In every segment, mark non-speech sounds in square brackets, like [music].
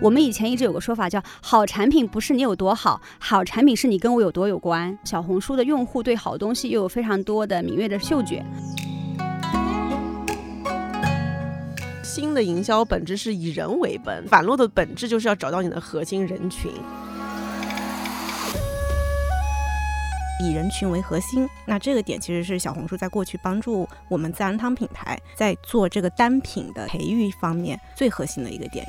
我们以前一直有个说法叫“好产品不是你有多好，好产品是你跟我有多有关”。小红书的用户对好东西又有非常多的敏锐的嗅觉。新的营销本质是以人为本，反落的本质就是要找到你的核心人群。以人群为核心，那这个点其实是小红书在过去帮助我们自然堂品牌在做这个单品的培育方面最核心的一个点。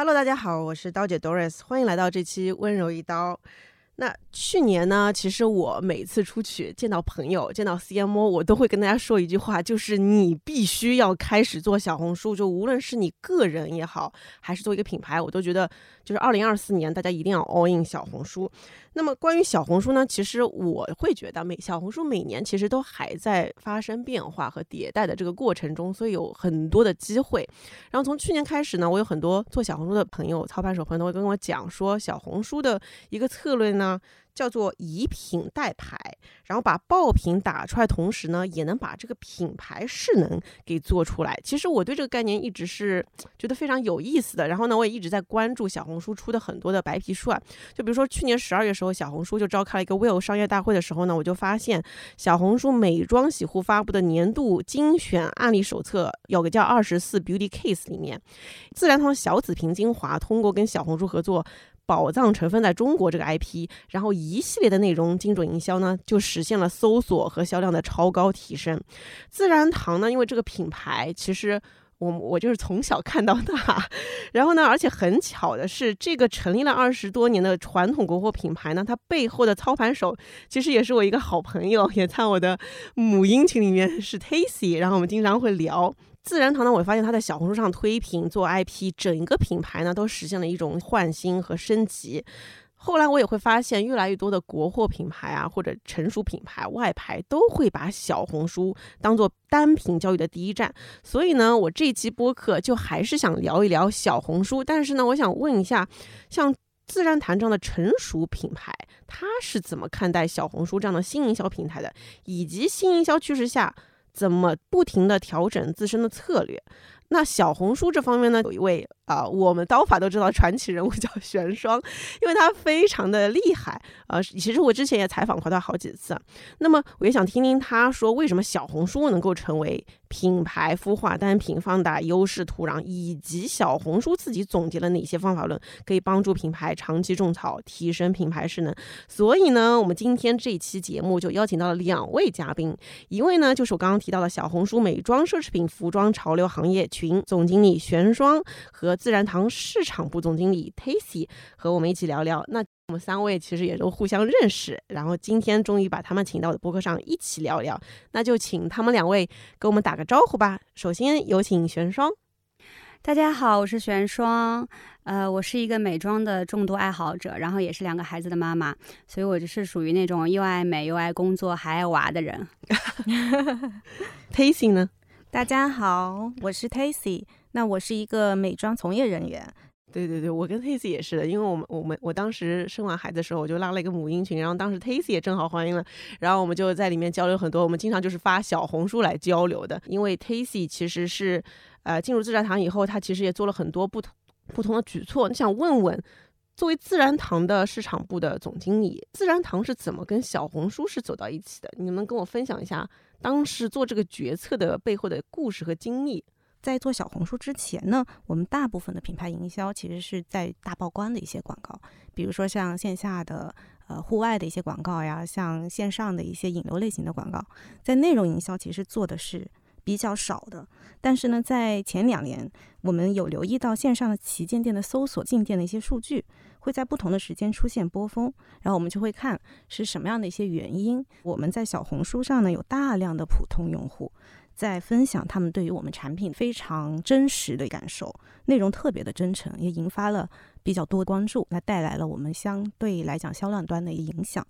Hello，大家好，我是刀姐 Doris，欢迎来到这期温柔一刀。那去年呢，其实我每次出去见到朋友、见到 CMO，我都会跟大家说一句话，就是你必须要开始做小红书。就无论是你个人也好，还是做一个品牌，我都觉得就是二零二四年大家一定要 all in 小红书。那么关于小红书呢，其实我会觉得每小红书每年其实都还在发生变化和迭代的这个过程中，所以有很多的机会。然后从去年开始呢，我有很多做小红书的朋友、操盘手朋友都会跟我讲说，小红书的一个策略呢。叫做以品代牌，然后把爆品打出来，同时呢，也能把这个品牌势能给做出来。其实我对这个概念一直是觉得非常有意思的。然后呢，我也一直在关注小红书出的很多的白皮书啊。就比如说去年十二月时候，小红书就召开了一个 Will 商业大会的时候呢，我就发现小红书美妆洗护发布的年度精选案例手册，有个叫二十四 Beauty Case 里面，自然堂小紫瓶精华通过跟小红书合作。宝藏成分在中国这个 IP，然后一系列的内容精准营销呢，就实现了搜索和销量的超高提升。自然堂呢，因为这个品牌，其实我我就是从小看到大，然后呢，而且很巧的是，这个成立了二十多年的传统国货品牌呢，它背后的操盘手其实也是我一个好朋友，也在我的母婴群里面是 Tacy，然后我们经常会聊。自然堂呢，我发现它在小红书上推品做 IP，整个品牌呢都实现了一种焕新和升级。后来我也会发现，越来越多的国货品牌啊，或者成熟品牌外牌都会把小红书当做单品交易的第一站。所以呢，我这期播客就还是想聊一聊小红书。但是呢，我想问一下，像自然堂这样的成熟品牌，它是怎么看待小红书这样的新营销平台的？以及新营销趋势下。怎么不停的调整自身的策略？那小红书这方面呢，有一位啊，我们刀法都知道传奇人物叫玄霜，因为他非常的厉害啊。其实我之前也采访过他好几次，那么我也想听听他说，为什么小红书能够成为。品牌孵化单品放大优势土壤，以及小红书自己总结了哪些方法论，可以帮助品牌长期种草，提升品牌势能。所以呢，我们今天这期节目就邀请到了两位嘉宾，一位呢就是我刚刚提到的小红书美妆奢侈品服装潮流行业群总经理玄霜和自然堂市场部总经理 Tacy，和我们一起聊聊那。我们三位其实也都互相认识，然后今天终于把他们请到我的播客上一起聊聊，那就请他们两位给我们打个招呼吧。首先有请玄霜，大家好，我是玄霜，呃，我是一个美妆的重度爱好者，然后也是两个孩子的妈妈，所以我就是属于那种又爱美又爱工作还爱娃的人。[laughs] Tacy 呢？大家好，我是 Tacy，那我是一个美妆从业人员。对对对，我跟 Tacy 也是的，因为我们我们我当时生完孩子的时候，我就拉了一个母婴群，然后当时 Tacy 也正好怀孕了，然后我们就在里面交流很多，我们经常就是发小红书来交流的。因为 Tacy 其实是，呃，进入自然堂以后，他其实也做了很多不同不同的举措。你想问问，作为自然堂的市场部的总经理，自然堂是怎么跟小红书是走到一起的？你们跟我分享一下当时做这个决策的背后的故事和经历。在做小红书之前呢，我们大部分的品牌营销其实是在大曝光的一些广告，比如说像线下的呃户外的一些广告呀，像线上的一些引流类型的广告，在内容营销其实做的是比较少的。但是呢，在前两年，我们有留意到线上的旗舰店的搜索进店的一些数据，会在不同的时间出现波峰，然后我们就会看是什么样的一些原因。我们在小红书上呢，有大量的普通用户。在分享他们对于我们产品非常真实的感受，内容特别的真诚，也引发了比较多关注，那带来了我们相对来讲销量端的一个影响。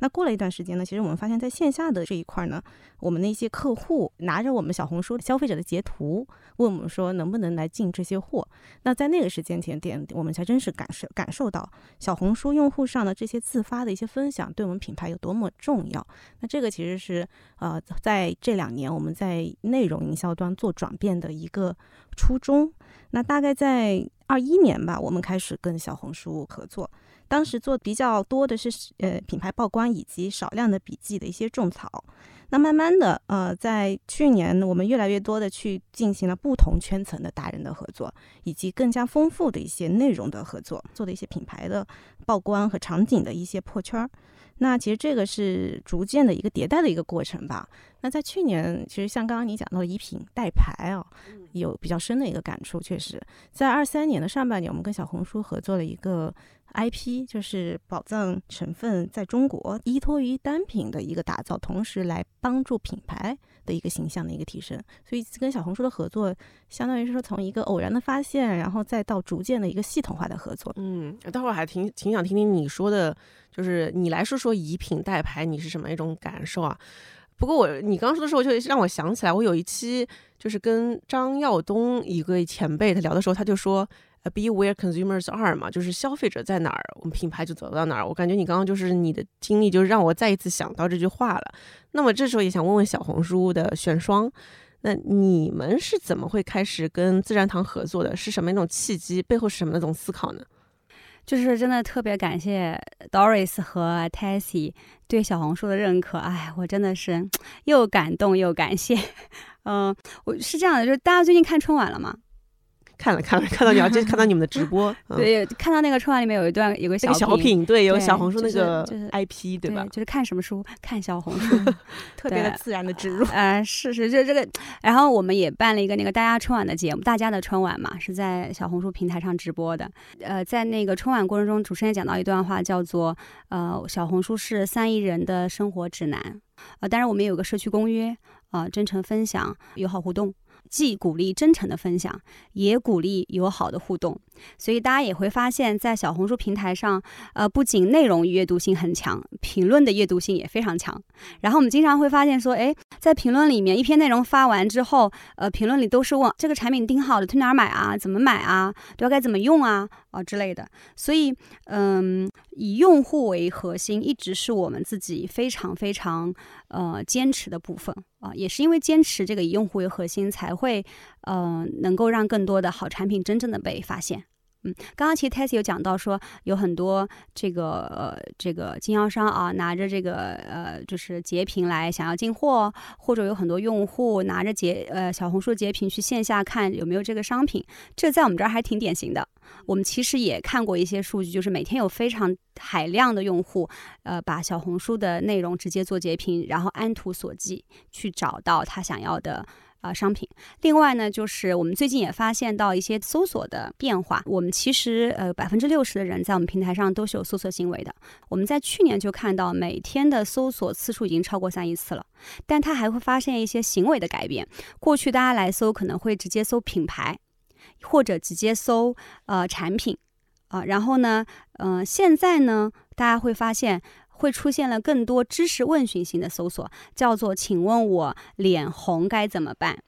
那过了一段时间呢，其实我们发现，在线下的这一块呢，我们的一些客户拿着我们小红书消费者的截图，问我们说能不能来进这些货。那在那个时间点，我们才真实感受感受到小红书用户上的这些自发的一些分享，对我们品牌有多么重要。那这个其实是呃，在这两年我们在内容营销端做转变的一个初衷。那大概在二一年吧，我们开始跟小红书合作。当时做比较多的是呃品牌曝光以及少量的笔记的一些种草。那慢慢的呃，在去年我们越来越多的去进行了不同圈层的达人的合作，以及更加丰富的一些内容的合作，做的一些品牌的曝光和场景的一些破圈儿。那其实这个是逐渐的一个迭代的一个过程吧。那在去年，其实像刚刚你讲到的以品代牌啊，有比较深的一个感触。确实，在二三年的上半年，我们跟小红书合作了一个。IP 就是宝藏成分在中国依托于单品的一个打造，同时来帮助品牌的一个形象的一个提升。所以跟小红书的合作，相当于是说从一个偶然的发现，然后再到逐渐的一个系统化的合作。嗯，待会儿还挺挺想听听你说的，就是你来说说以品代牌，你是什么一种感受啊？不过我你刚说的时候，就让我想起来，我有一期就是跟张耀东一个前辈他聊的时候，他就说。Be where consumers are 嘛，就是消费者在哪儿，我们品牌就走到哪儿。我感觉你刚刚就是你的经历，就是让我再一次想到这句话了。那么这时候也想问问小红书的选双，那你们是怎么会开始跟自然堂合作的？是什么一种契机？背后是什么那种思考呢？就是真的特别感谢 Doris 和 Tessy 对小红书的认可。哎，我真的是 [tsk] 又感动又感谢。[laughs] 嗯，我是这样的，就是大家最近看春晚了吗？看了看了，看到你 [laughs] 要就看到你们的直播，对，看到那个春晚里面有一段有个小小品，对，有小红书那个 IP，对吧？就是看什么书，看小红书，[laughs] 特别的自然的植入。呃，是是，就这个。然后我们也办了一个那个大家春晚的节目，大家的春晚嘛，是在小红书平台上直播的。呃，在那个春晚过程中，主持人讲到一段话，叫做呃，小红书是三亿人的生活指南。呃，当然我们有个社区公约，啊，真诚分享，友好互动。既鼓励真诚的分享，也鼓励友好的互动，所以大家也会发现，在小红书平台上，呃，不仅内容阅读性很强，评论的阅读性也非常强。然后我们经常会发现说，哎，在评论里面，一篇内容发完之后，呃，评论里都是问这个产品挺好的，去哪儿买啊？怎么买啊？都要该怎么用啊？啊之类的。所以，嗯，以用户为核心，一直是我们自己非常非常呃坚持的部分。啊，也是因为坚持这个以用户为核心，才会，呃，能够让更多的好产品真正的被发现。嗯，刚刚其实 Tess 有讲到说，有很多这个呃这个经销商啊，拿着这个呃就是截屏来想要进货，或者有很多用户拿着截呃小红书截屏去线下看有没有这个商品，这在我们这儿还挺典型的。我们其实也看过一些数据，就是每天有非常海量的用户，呃，把小红书的内容直接做截屏，然后按图索骥去找到他想要的啊商品。另外呢，就是我们最近也发现到一些搜索的变化。我们其实呃百分之六十的人在我们平台上都是有搜索行为的。我们在去年就看到每天的搜索次数已经超过三亿次了，但他还会发现一些行为的改变。过去大家来搜可能会直接搜品牌。或者直接搜呃产品啊，然后呢，嗯，现在呢，大家会发现会出现了更多知识问询型的搜索，叫做“请问我脸红该怎么办？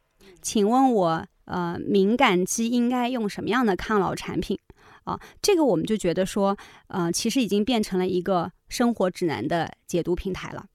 请问我呃敏感肌应该用什么样的抗老产品？啊，这个我们就觉得说，呃，其实已经变成了一个生活指南的解读平台了。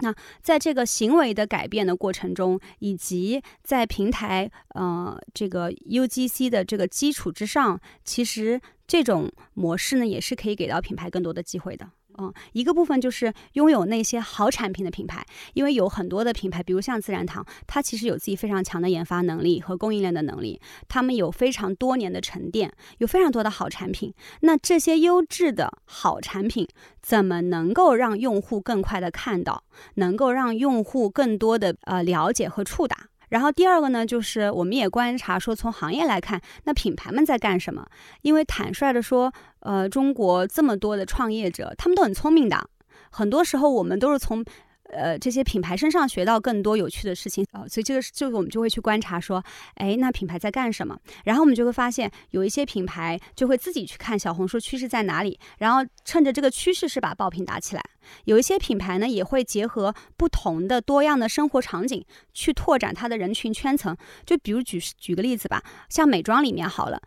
那在这个行为的改变的过程中，以及在平台呃这个 UGC 的这个基础之上，其实这种模式呢，也是可以给到品牌更多的机会的。嗯，一个部分就是拥有那些好产品的品牌，因为有很多的品牌，比如像自然堂，它其实有自己非常强的研发能力和供应链的能力，他们有非常多年的沉淀，有非常多的好产品。那这些优质的好产品，怎么能够让用户更快的看到，能够让用户更多的呃了解和触达？然后第二个呢，就是我们也观察说，从行业来看，那品牌们在干什么？因为坦率的说，呃，中国这么多的创业者，他们都很聪明的。很多时候，我们都是从呃这些品牌身上学到更多有趣的事情啊、呃所以这个就是我们就会去观察说，哎，那品牌在干什么？然后我们就会发现有一些品牌就会自己去看小红书趋势在哪里，然后趁着这个趋势是把爆品打起来。有一些品牌呢也会结合不同的多样的生活场景去拓展它的人群圈层。就比如举举个例子吧，像美妆里面好了。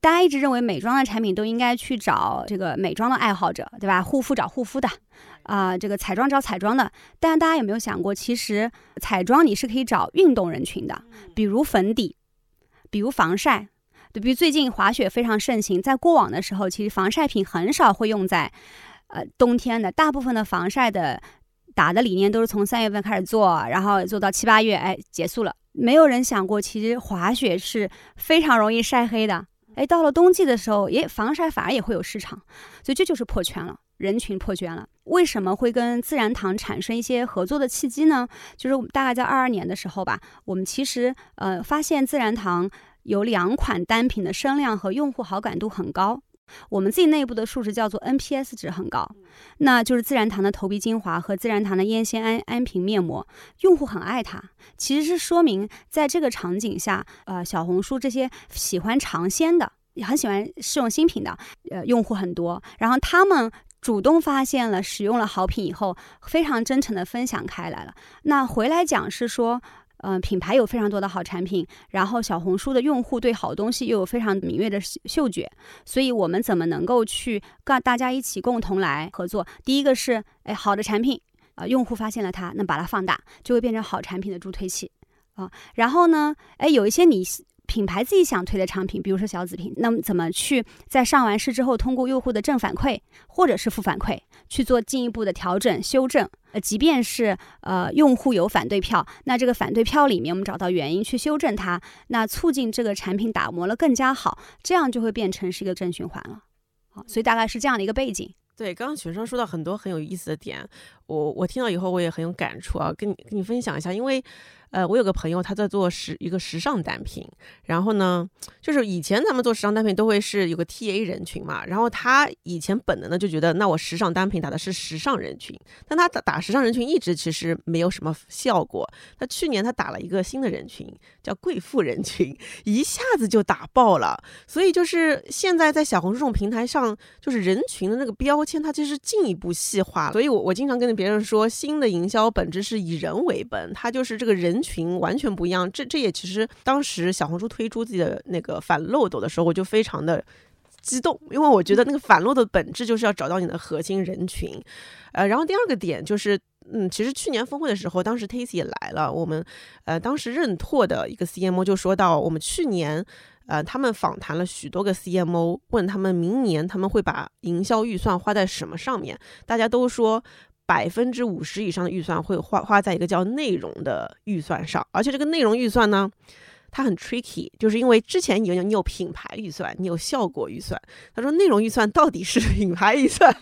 大家一直认为美妆的产品都应该去找这个美妆的爱好者，对吧？护肤找护肤的，啊、这个彩妆找彩妆的。但大家有没有想过，其实彩妆你是可以找运动人群的，比如粉底，比如防晒。对，比如最近滑雪非常盛行，在过往的时候，其实防晒品很少会用在，呃，冬天的。大部分的防晒的打的理念都是从三月份开始做，然后做到七八月，哎，结束了。没有人想过，其实滑雪是非常容易晒黑的。哎，到了冬季的时候，也防晒反而也会有市场，所以这就是破圈了，人群破圈了。为什么会跟自然堂产生一些合作的契机呢？就是我们大概在二二年的时候吧，我们其实呃发现自然堂有两款单品的声量和用户好感度很高。我们自己内部的数值叫做 NPS 值很高，那就是自然堂的头皮精华和自然堂的烟酰胺安瓶面膜，用户很爱它。其实是说明在这个场景下，呃，小红书这些喜欢尝鲜的，也很喜欢试用新品的，呃，用户很多。然后他们主动发现了、使用了好品以后，非常真诚的分享开来了。那回来讲是说。嗯，品牌有非常多的好产品，然后小红书的用户对好东西又有非常敏锐的嗅觉，所以我们怎么能够去跟大家一起共同来合作？第一个是，哎，好的产品，啊、用户发现了它，那把它放大，就会变成好产品的助推器啊。然后呢，哎，有一些你品牌自己想推的产品，比如说小紫瓶，那么怎么去在上完市之后，通过用户的正反馈或者是负反馈去做进一步的调整修正？呃，即便是呃用户有反对票，那这个反对票里面我们找到原因去修正它，那促进这个产品打磨了更加好，这样就会变成是一个正循环了。好，所以大概是这样的一个背景。对，刚刚学生说到很多很有意思的点，我我听到以后我也很有感触啊，跟你跟你分享一下，因为。呃，我有个朋友，他在做时一个时尚单品，然后呢，就是以前咱们做时尚单品都会是有个 TA 人群嘛，然后他以前本能的就觉得，那我时尚单品打的是时尚人群，但他打打时尚人群一直其实没有什么效果。他去年他打了一个新的人群，叫贵妇人群，一下子就打爆了。所以就是现在在小红书这种平台上，就是人群的那个标签，它其实进一步细化。所以我我经常跟别人说，新的营销本质是以人为本，它就是这个人。人群完全不一样，这这也其实当时小红书推出自己的那个反漏斗的时候，我就非常的激动，因为我觉得那个反漏斗的本质就是要找到你的核心人群。呃，然后第二个点就是，嗯，其实去年峰会的时候，当时 Tacy 也来了，我们呃当时认拓的一个 CMO 就说到，我们去年呃他们访谈了许多个 CMO，问他们明年他们会把营销预算花在什么上面，大家都说。百分之五十以上的预算会花花在一个叫内容的预算上，而且这个内容预算呢，它很 tricky，就是因为之前你有你有品牌预算，你有效果预算。他说内容预算到底是品牌预算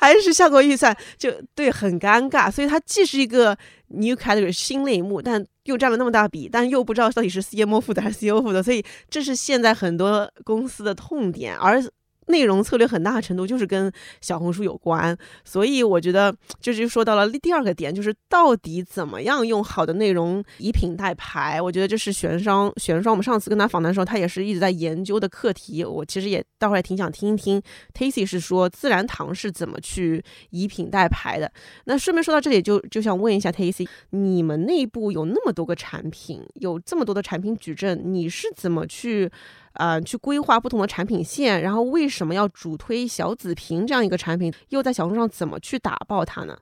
还是效果预算，就对很尴尬。所以它既是一个 new category 新类目，但又占了那么大笔，但又不知道到底是 CMO 负责还是 CEO 负责。所以这是现在很多公司的痛点，而。内容策略很大程度就是跟小红书有关，所以我觉得这就说到了第二个点，就是到底怎么样用好的内容以品代牌。我觉得这是玄商，玄商我们上次跟他访谈的时候，他也是一直在研究的课题。我其实也待会儿也挺想听一听 Tacy 是说自然堂是怎么去以品代牌的。那顺便说到这里，就就想问一下 Tacy，你们内部有那么多个产品，有这么多的产品矩阵，你是怎么去？呃，去规划不同的产品线，然后为什么要主推小紫瓶这样一个产品？又在小红书上怎么去打爆它呢？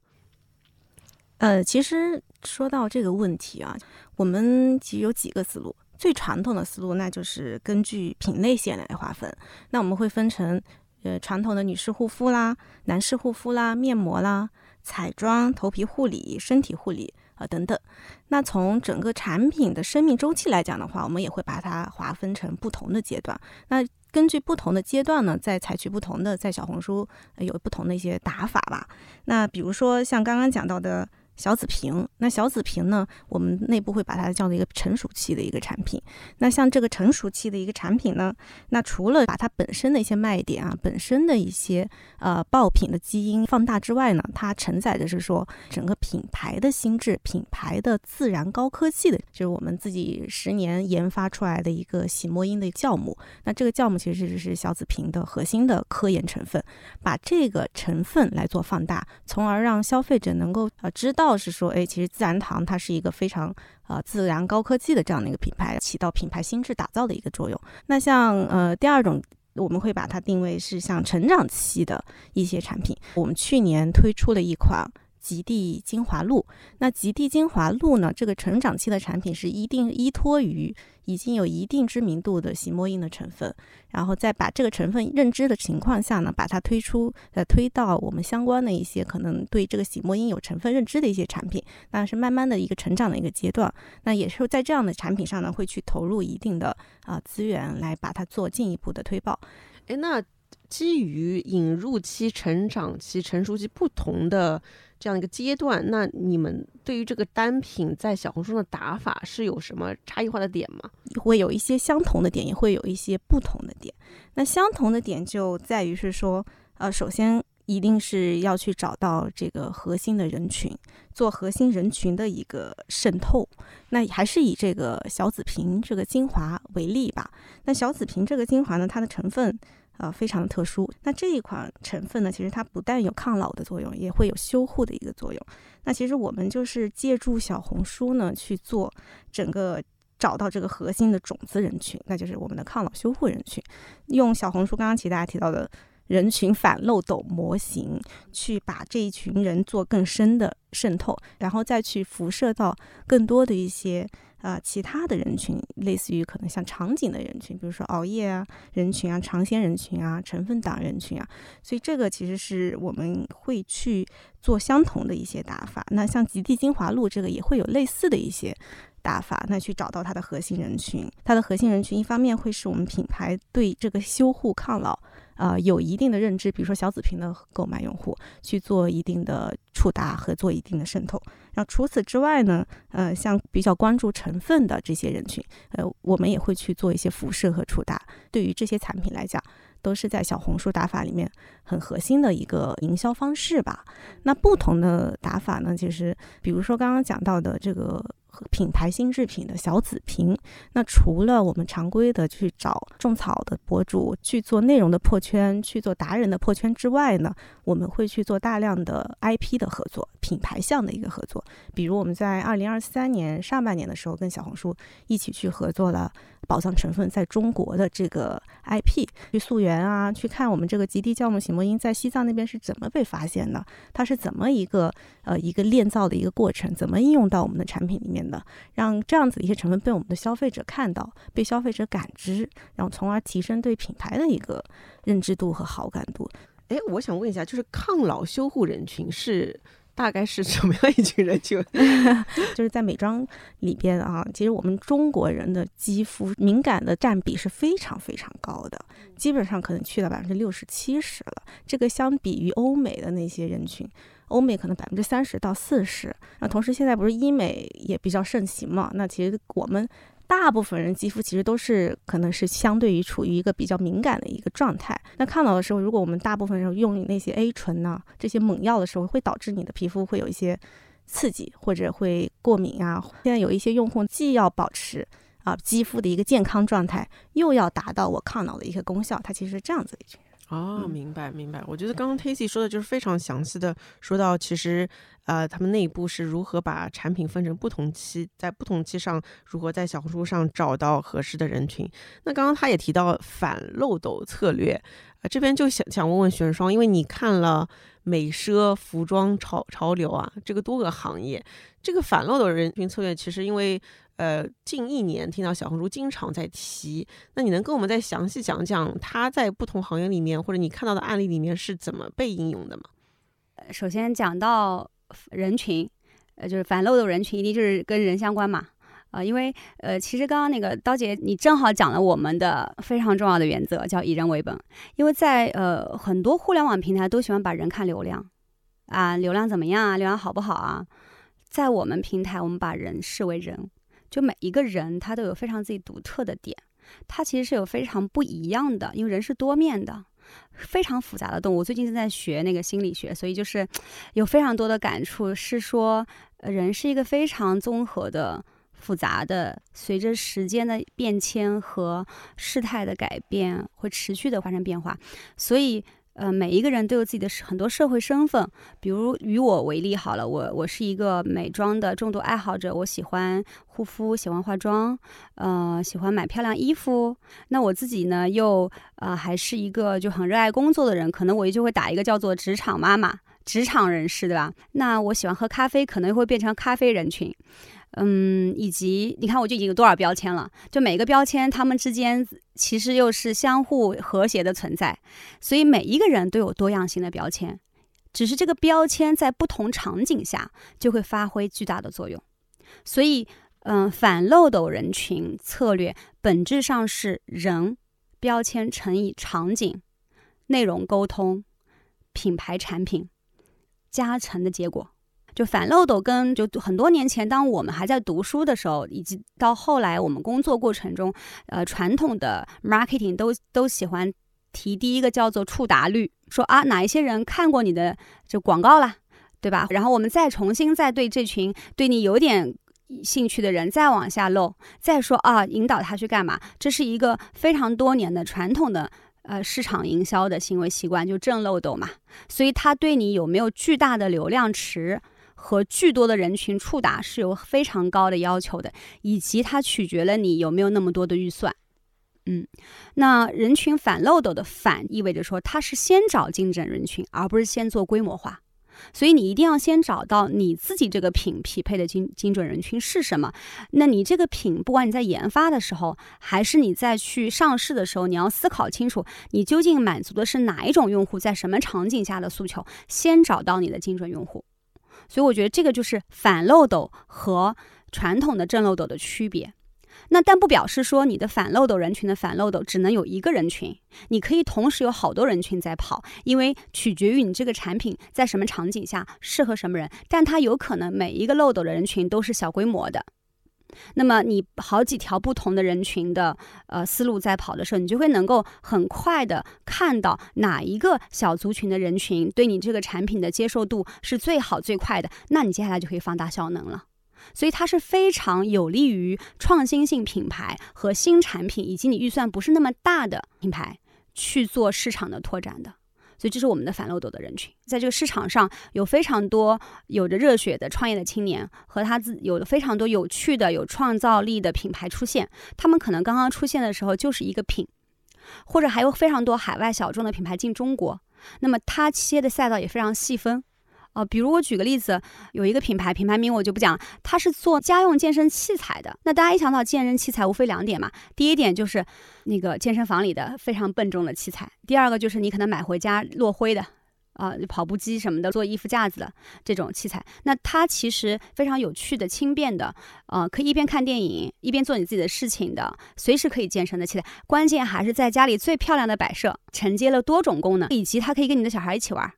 呃，其实说到这个问题啊，我们其实有几个思路。最传统的思路，那就是根据品类线来划分。那我们会分成呃传统的女士护肤啦、男士护肤啦、面膜啦、彩妆、头皮护理、身体护理。啊，等等。那从整个产品的生命周期来讲的话，我们也会把它划分成不同的阶段。那根据不同的阶段呢，再采取不同的在小红书有不同的一些打法吧。那比如说像刚刚讲到的小紫瓶。那小紫瓶呢，我们内部会把它叫做一个成熟期的一个产品。那像这个成熟期的一个产品呢，那除了把它本身的一些卖点啊，本身的一些呃爆品的基因放大之外呢，它承载的是说整个品牌的心智、品牌的自然高科技的，就是我们自己十年研发出来的一个洗墨因的酵母。那这个酵母其实是小紫瓶的核心的科研成分，把这个成分来做放大，从而让消费者能够呃知道是说，哎，其实自然堂它是一个非常呃自然高科技的这样的一个品牌，起到品牌心智打造的一个作用。那像呃第二种，我们会把它定位是像成长期的一些产品。我们去年推出了一款。极地精华露，那极地精华露呢？这个成长期的产品是一定依托于已经有一定知名度的洗墨印的成分，然后再把这个成分认知的情况下呢，把它推出，呃，推到我们相关的一些可能对这个洗墨印有成分认知的一些产品，那是慢慢的一个成长的一个阶段。那也是在这样的产品上呢，会去投入一定的啊资源来把它做进一步的推爆。哎，那基于引入期、成长期、成熟期不同的。这样一个阶段，那你们对于这个单品在小红书的打法是有什么差异化的点吗？会有一些相同的点，也会有一些不同的点。那相同的点就在于是说，呃，首先一定是要去找到这个核心的人群，做核心人群的一个渗透。那还是以这个小紫瓶这个精华为例吧。那小紫瓶这个精华呢，它的成分。呃，非常的特殊。那这一款成分呢，其实它不但有抗老的作用，也会有修护的一个作用。那其实我们就是借助小红书呢去做整个找到这个核心的种子人群，那就是我们的抗老修护人群。用小红书刚刚其实大家提到的人群反漏斗模型，去把这一群人做更深的渗透，然后再去辐射到更多的一些。啊，其他的人群，类似于可能像场景的人群，比如说熬夜啊人群啊，尝鲜人群啊，成分党人群啊，所以这个其实是我们会去做相同的一些打法。那像极地精华露这个也会有类似的一些打法，那去找到它的核心人群。它的核心人群一方面会是我们品牌对这个修护抗老。呃，有一定的认知，比如说小紫瓶的购买用户去做一定的触达和做一定的渗透。然后除此之外呢，呃，像比较关注成分的这些人群，呃，我们也会去做一些辐射和触达。对于这些产品来讲，都是在小红书打法里面很核心的一个营销方式吧。那不同的打法呢，其实比如说刚刚讲到的这个。品牌新制品的小紫瓶，那除了我们常规的去找种草的博主去做内容的破圈，去做达人的破圈之外呢，我们会去做大量的 IP 的合作，品牌项的一个合作。比如我们在二零二三年上半年的时候，跟小红书一起去合作了。宝藏成分在中国的这个 IP 去溯源啊，去看我们这个极地酵母洗墨因在西藏那边是怎么被发现的，它是怎么一个呃一个炼造的一个过程，怎么应用到我们的产品里面的，让这样子一些成分被我们的消费者看到，被消费者感知，然后从而提升对品牌的一个认知度和好感度。哎，我想问一下，就是抗老修护人群是？大概是什么样一群人群？[laughs] 就是在美妆里边啊，其实我们中国人的肌肤敏感的占比是非常非常高的，基本上可能去到百分之六十七十了。这个相比于欧美的那些人群，欧美可能百分之三十到四十。那同时现在不是医美也比较盛行嘛？那其实我们。大部分人肌肤其实都是可能是相对于处于一个比较敏感的一个状态。那抗老的时候，如果我们大部分人用那些 A 醇呢这些猛药的时候，会导致你的皮肤会有一些刺激或者会过敏啊。现在有一些用户既要保持啊肌肤的一个健康状态，又要达到我抗老的一个功效，它其实是这样子一群人。哦，明白明白。我觉得刚刚 Tasty 说的就是非常详细的说到，其实呃，他们内部是如何把产品分成不同期，在不同期上如何在小红书上找到合适的人群。那刚刚他也提到反漏斗策略，啊，这边就想想问问玄霜，因为你看了美奢、服装潮潮流啊这个多个行业，这个反漏斗人群策略，其实因为。呃，近一年听到小红书经常在提，那你能跟我们再详细讲讲它在不同行业里面，或者你看到的案例里面是怎么被应用的吗？首先讲到人群，呃，就是反漏斗人群，一定就是跟人相关嘛，啊，因为呃，其实刚刚那个刀姐你正好讲了我们的非常重要的原则，叫以人为本，因为在呃很多互联网平台都喜欢把人看流量，啊，流量怎么样啊，流量好不好啊？在我们平台，我们把人视为人，就每一个人他都有非常自己独特的点，他其实是有非常不一样的，因为人是多面的，非常复杂的动物。最近正在学那个心理学，所以就是 [tsk] 有非常多的感触，是说人是一个非常综合的。复杂的，随着时间的变迁和事态的改变，会持续的发生变化。所以，呃，每一个人都有自己的很多社会身份。比如以我为例，好了，我我是一个美妆的重度爱好者，我喜欢护肤，喜欢化妆，呃，喜欢买漂亮衣服。那我自己呢，又呃，还是一个就很热爱工作的人，可能我就会打一个叫做职场妈妈、职场人士，对吧？那我喜欢喝咖啡，可能会变成咖啡人群。嗯，以及你看，我就已经有多少标签了？就每个标签，它们之间其实又是相互和谐的存在，所以每一个人都有多样性的标签，只是这个标签在不同场景下就会发挥巨大的作用。所以，嗯，反漏斗人群策略本质上是人标签乘以场景、内容沟通、品牌产品加成的结果。就反漏斗跟就很多年前，当我们还在读书的时候，以及到后来我们工作过程中，呃，传统的 marketing 都都喜欢提第一个叫做触达率，说啊哪一些人看过你的就广告啦，对吧？然后我们再重新再对这群对你有点兴趣的人再往下漏，再说啊引导他去干嘛？这是一个非常多年的传统的呃市场营销的行为习惯，就正漏斗嘛。所以他对你有没有巨大的流量池？和巨多的人群触达是有非常高的要求的，以及它取决了你有没有那么多的预算。嗯，那人群反漏斗的反意味着说，它是先找精准人群，而不是先做规模化。所以你一定要先找到你自己这个品匹配的精精准人群是什么。那你这个品，不管你在研发的时候，还是你在去上市的时候，你要思考清楚，你究竟满足的是哪一种用户在什么场景下的诉求。先找到你的精准用户。所以我觉得这个就是反漏斗和传统的正漏斗的区别。那但不表示说你的反漏斗人群的反漏斗只能有一个人群，你可以同时有好多人群在跑，因为取决于你这个产品在什么场景下适合什么人。但它有可能每一个漏斗的人群都是小规模的。那么你好几条不同的人群的呃思路在跑的时候，你就会能够很快的看到哪一个小族群的人群对你这个产品的接受度是最好最快的，那你接下来就可以放大效能了。所以它是非常有利于创新性品牌和新产品，以及你预算不是那么大的品牌去做市场的拓展的。所以这是我们的反漏斗的人群，在这个市场上有非常多有着热血的创业的青年，和他自有了非常多有趣的、有创造力的品牌出现。他们可能刚刚出现的时候就是一个品，或者还有非常多海外小众的品牌进中国。那么它切的赛道也非常细分。呃，比如我举个例子，有一个品牌，品牌名我就不讲，它是做家用健身器材的。那大家一想到健身器材，无非两点嘛。第一点就是那个健身房里的非常笨重的器材；第二个就是你可能买回家落灰的，啊，跑步机什么的，做衣服架子的这种器材。那它其实非常有趣的、轻便的，呃，可以一边看电影一边做你自己的事情的，随时可以健身的器材。关键还是在家里最漂亮的摆设，承接了多种功能，以及它可以跟你的小孩一起玩。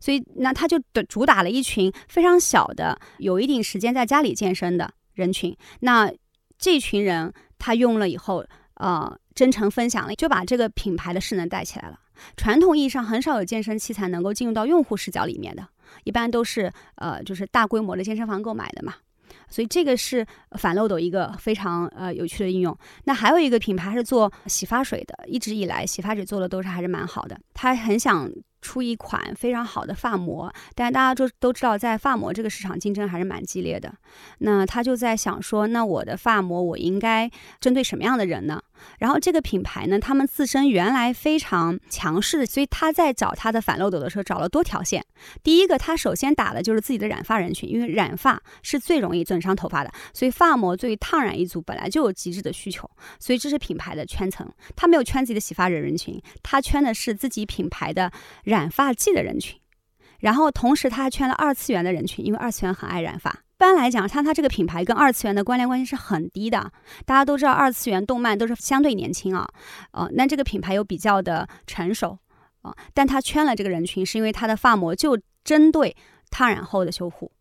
所以，那他就的主打了一群非常小的、有一定时间在家里健身的人群。那这群人他用了以后，呃，真诚分享了，就把这个品牌的势能带起来了。传统意义上很少有健身器材能够进入到用户视角里面的，一般都是呃，就是大规模的健身房购买的嘛。所以这个是反漏斗一个非常呃有趣的应用。那还有一个品牌是做洗发水的，一直以来洗发水做的都是还是蛮好的。他很想。出一款非常好的发膜，但是大家都都知道，在发膜这个市场竞争还是蛮激烈的。那他就在想说，那我的发膜我应该针对什么样的人呢？然后这个品牌呢，他们自身原来非常强势，所以他在找他的反漏斗的时候找了多条线。第一个，他首先打的就是自己的染发人群，因为染发是最容易损伤头发的，所以发膜对于烫染一族本来就有极致的需求，所以这是品牌的圈层。他没有圈自己的洗发人人群，他圈的是自己品牌的染发剂的人群，然后同时他还圈了二次元的人群，因为二次元很爱染发。一般来讲，像它这个品牌跟二次元的关联关系是很低的。大家都知道，二次元动漫都是相对年轻啊，呃，那这个品牌又比较的成熟啊，但它圈了这个人群，是因为它的发膜就针对烫染后的修护，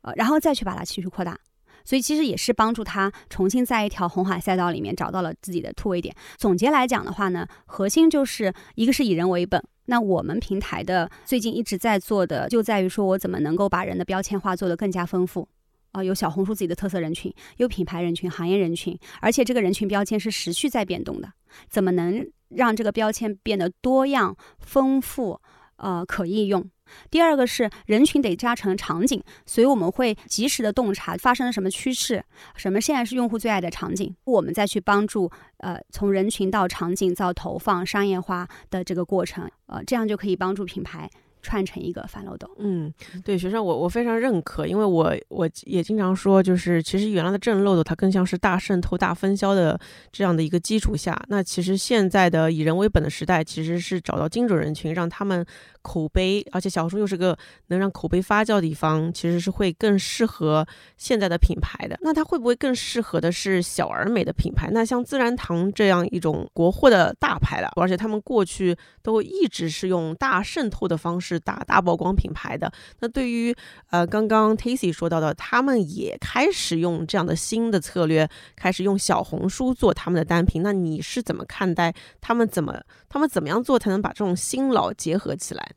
呃，然后再去把它继续扩大。所以其实也是帮助他重新在一条红海赛道里面找到了自己的突围点。总结来讲的话呢，核心就是一个是以人为本。那我们平台的最近一直在做的，就在于说我怎么能够把人的标签化做得更加丰富。啊，有小红书自己的特色人群，有品牌人群、行业人群，而且这个人群标签是持续在变动的。怎么能让这个标签变得多样、丰富，呃，可应用？第二个是人群得加成场景，所以我们会及时的洞察发生了什么趋势，什么现在是用户最爱的场景，我们再去帮助，呃，从人群到场景到投放商业化的这个过程，呃，这样就可以帮助品牌。串成一个反漏斗。嗯，对，学生我我非常认可，因为我我也经常说，就是其实原来的正漏斗它更像是大渗透、大分销的这样的一个基础下，那其实现在的以人为本的时代，其实是找到精准人群，让他们口碑，而且小红书又是个能让口碑发酵的地方，其实是会更适合现在的品牌的。那它会不会更适合的是小而美的品牌？那像自然堂这样一种国货的大牌了，而且他们过去都一直是用大渗透的方式。打大曝光品牌的。那对于呃刚刚 Tacy 说到的，他们也开始用这样的新的策略，开始用小红书做他们的单品。那你是怎么看待他们怎么他们怎么样做才能把这种新老结合起来？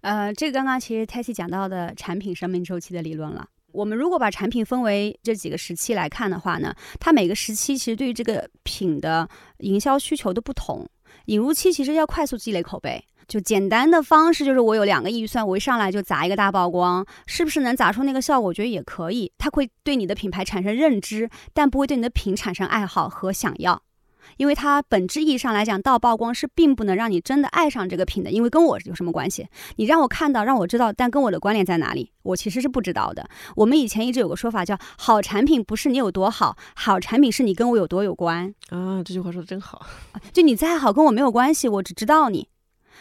呃，这个刚刚其实 Tacy 讲到的产品生命周期的理论了。我们如果把产品分为这几个时期来看的话呢，它每个时期其实对于这个品的营销需求都不同。引入期其实要快速积累口碑。就简单的方式，就是我有两个预算，我一上来就砸一个大曝光，是不是能砸出那个效果？我觉得也可以。它会对你的品牌产生认知，但不会对你的品产生爱好和想要，因为它本质意义上来讲，到曝光是并不能让你真的爱上这个品的，因为跟我有什么关系？你让我看到，让我知道，但跟我的关联在哪里？我其实是不知道的。我们以前一直有个说法叫“好产品不是你有多好，好产品是你跟我有多有关”。啊，这句话说的真好。[laughs] 就你再好，跟我没有关系，我只知道你。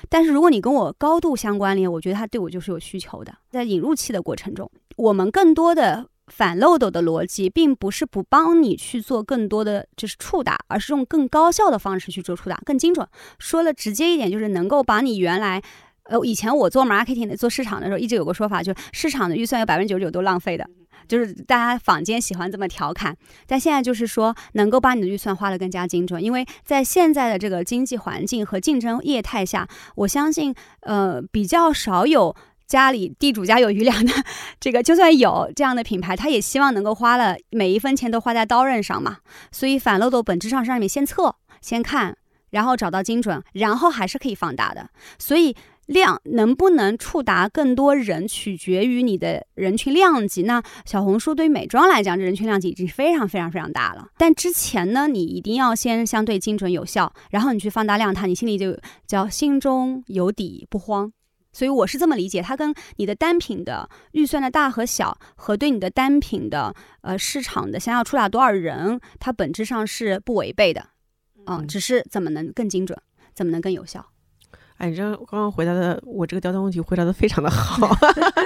但是如果你跟我高度相关联，我觉得他对我就是有需求的。在引入期的过程中，我们更多的反漏斗的逻辑，并不是不帮你去做更多的就是触达，而是用更高效的方式去做触达，更精准。说了直接一点，就是能够把你原来，呃，以前我做 marketing 的做市场的时候，一直有个说法，就是市场的预算有百分之九十九都浪费的。就是大家坊间喜欢这么调侃，但现在就是说能够把你的预算花得更加精准，因为在现在的这个经济环境和竞争业态下，我相信呃比较少有家里地主家有余粮的 [laughs] 这个，就算有这样的品牌，他也希望能够花了每一分钱都花在刀刃上嘛。所以反漏斗本质上是让你先测、先看，然后找到精准，然后还是可以放大的。所以。量能不能触达更多人，取决于你的人群量级。那小红书对于美妆来讲，这人群量级已经非常非常非常大了。但之前呢，你一定要先相对精准有效，然后你去放大量它，你心里就叫心中有底不慌。所以我是这么理解，它跟你的单品的预算的大和小，和对你的单品的呃市场的想要触达多少人，它本质上是不违背的。嗯，只是怎么能更精准，怎么能更有效。哎，你这刚刚回答的我这个交通问题回答的非常的好，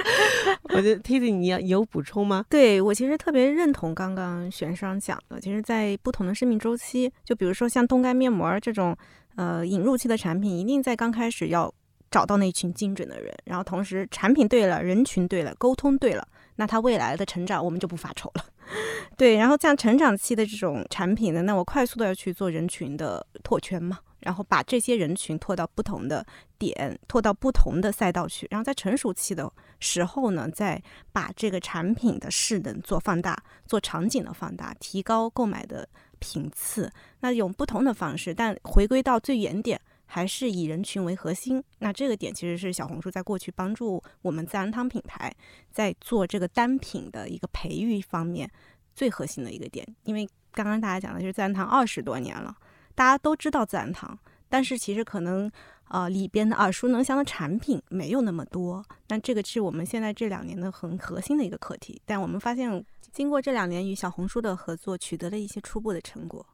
[laughs] 我觉得 Tizzy 你有补充吗？[laughs] 对我其实特别认同刚刚玄商讲的，其实，在不同的生命周期，就比如说像冻干面膜这种，呃，引入期的产品，一定在刚开始要找到那群精准的人，然后同时产品对了，人群对了，沟通对了，那他未来的成长我们就不发愁了。[laughs] 对，然后像成长期的这种产品呢，那我快速的要去做人群的拓圈嘛。然后把这些人群拓到不同的点，拓到不同的赛道去，然后在成熟期的时候呢，再把这个产品的势能做放大，做场景的放大，提高购买的频次。那用不同的方式，但回归到最原点，还是以人群为核心。那这个点其实是小红书在过去帮助我们自然堂品牌在做这个单品的一个培育方面最核心的一个点。因为刚刚大家讲的就是自然堂二十多年了。大家都知道自然堂，但是其实可能，呃，里边的耳熟能详的产品没有那么多。那这个是我们现在这两年的很核心的一个课题。但我们发现，经过这两年与小红书的合作，取得了一些初步的成果。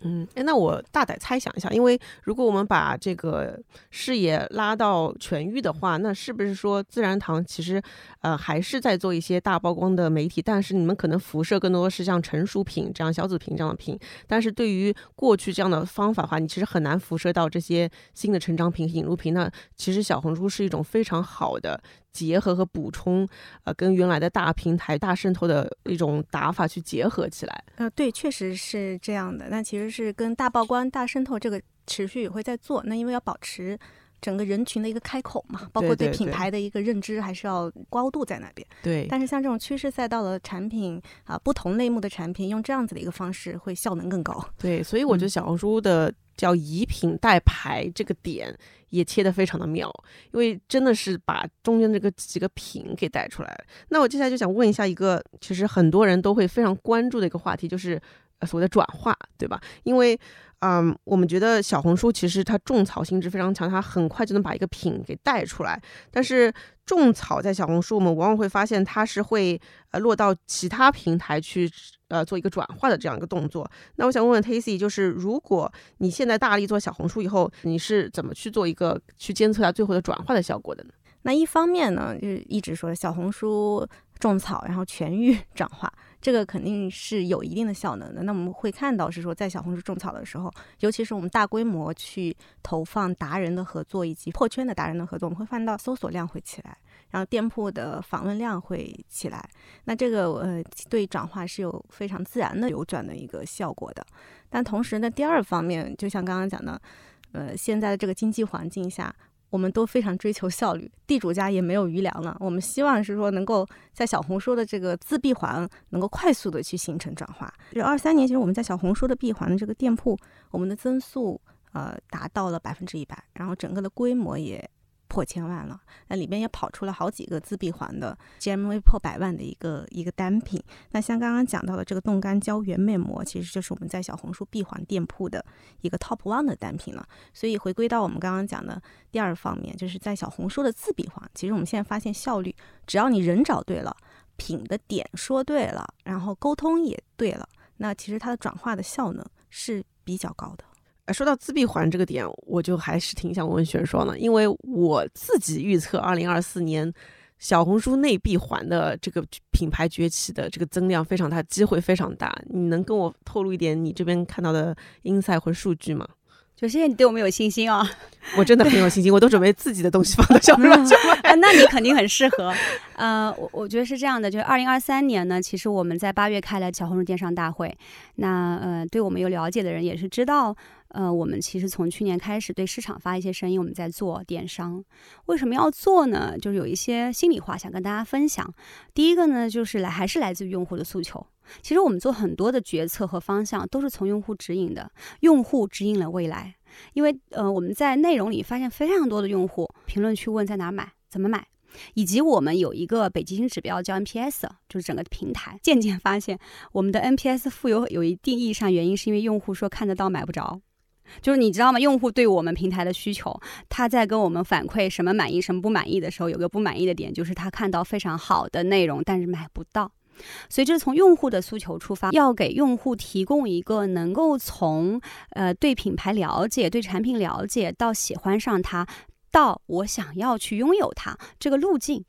嗯，哎，那我大胆猜想一下，因为如果我们把这个视野拉到全域的话，那是不是说自然堂其实，呃，还是在做一些大曝光的媒体？但是你们可能辐射更多是像成熟品这样小紫瓶这样的品。但是对于过去这样的方法的话，你其实很难辐射到这些新的成长品、引入品。那其实小红书是一种非常好的结合和补充，呃，跟原来的大平台大渗透的一种打法去结合起来。呃，对，确实是这样的。那其实是跟大曝光、大渗透这个持续也会在做。那因为要保持整个人群的一个开口嘛，包括对品牌的一个认知，还是要高度在那边。对。但是像这种趋势赛道的产品啊，不同类目的产品，用这样子的一个方式，会效能更高。对，所以我觉得小红书的。叫以品代牌，这个点也切得非常的妙，因为真的是把中间这个几个品给带出来了。那我接下来就想问一下一个，其实很多人都会非常关注的一个话题，就是所谓的转化，对吧？因为，嗯，我们觉得小红书其实它种草性质非常强，它很快就能把一个品给带出来。但是种草在小红书，我们往往会发现它是会呃落到其他平台去。呃，做一个转化的这样一个动作。那我想问问 Tacy，就是如果你现在大力做小红书以后，你是怎么去做一个去监测它最后的转化的效果的呢？那一方面呢，就是一直说小红书种草，然后全域转化，这个肯定是有一定的效能的。那我们会看到是说，在小红书种草的时候，尤其是我们大规模去投放达人的合作以及破圈的达人的合作，我们会看到搜索量会起来。然后店铺的访问量会起来，那这个呃对转化是有非常自然的流转的一个效果的。但同时呢，第二方面，就像刚刚讲的，呃，现在的这个经济环境下，我们都非常追求效率，地主家也没有余粮了。我们希望是说能够在小红书的这个自闭环能够快速的去形成转化。就二三年，其实我们在小红书的闭环的这个店铺，我们的增速呃达到了百分之一百，然后整个的规模也。破千万了，那里边也跑出了好几个自闭环的 GMV 破百万的一个一个单品。那像刚刚讲到的这个冻干胶原面膜，其实就是我们在小红书闭环店铺的一个 Top One 的单品了。所以回归到我们刚刚讲的第二方面，就是在小红书的自闭环，其实我们现在发现效率，只要你人找对了，品的点说对了，然后沟通也对了，那其实它的转化的效能是比较高的。呃，说到自闭环这个点，我就还是挺想问玄双的，因为我自己预测二零二四年小红书内闭环的这个品牌崛起的这个增量非常大，机会非常大。你能跟我透露一点你这边看到的 insight 或数据吗？首先，你对我们有信心啊！我真的很有信心，我都准备自己的东西放到小红书去卖。那你肯定很适合。呃，我我觉得是这样的，就是二零二三年呢，其实我们在八月开了小红书电商大会。那呃，对我们有了解的人也是知道，呃，我们其实从去年开始对市场发一些声音，我们在做电商。为什么要做呢？就是有一些心里话想跟大家分享。第一个呢，就是来还是来自于用户的诉求。其实我们做很多的决策和方向都是从用户指引的，用户指引了未来。因为呃，我们在内容里发现非常多的用户评论区问在哪买、怎么买，以及我们有一个北极星指标叫 NPS，就是整个平台渐渐发现我们的 NPS 富有有一定意义上原因，是因为用户说看得到买不着，就是你知道吗？用户对我们平台的需求，他在跟我们反馈什么满意、什么不满意的时候，有个不满意的点就是他看到非常好的内容，但是买不到。所以这是从用户的诉求出发，要给用户提供一个能够从呃对品牌了解、对产品了解到喜欢上它，到我想要去拥有它这个路径，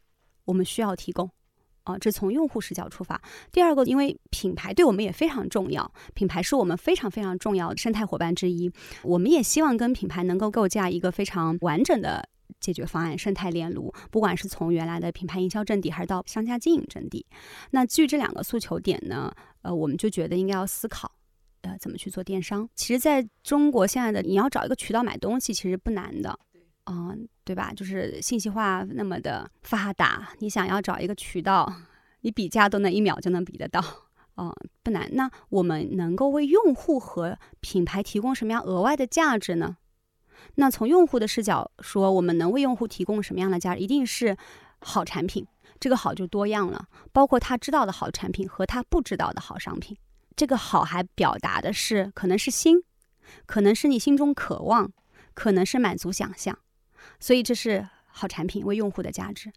我们需要提供啊。这从用户视角出发。第二个，因为品牌对我们也非常重要，品牌是我们非常非常重要的生态伙伴之一，我们也希望跟品牌能够构架一个非常完整的。解决方案生态链路，不管是从原来的品牌营销阵地，还是到商家经营阵地，那基于这两个诉求点呢，呃，我们就觉得应该要思考，呃，怎么去做电商。其实，在中国现在的你要找一个渠道买东西，其实不难的，嗯，对吧？就是信息化那么的发达，你想要找一个渠道，你比价都能一秒就能比得到，嗯，不难。那我们能够为用户和品牌提供什么样额外的价值呢？那从用户的视角说，我们能为用户提供什么样的价值？一定是好产品。这个好就多样了，包括他知道的好产品和他不知道的好商品。这个好还表达的是可能是心，可能是你心中渴望，可能是满足想象。所以这是好产品为用户的价值。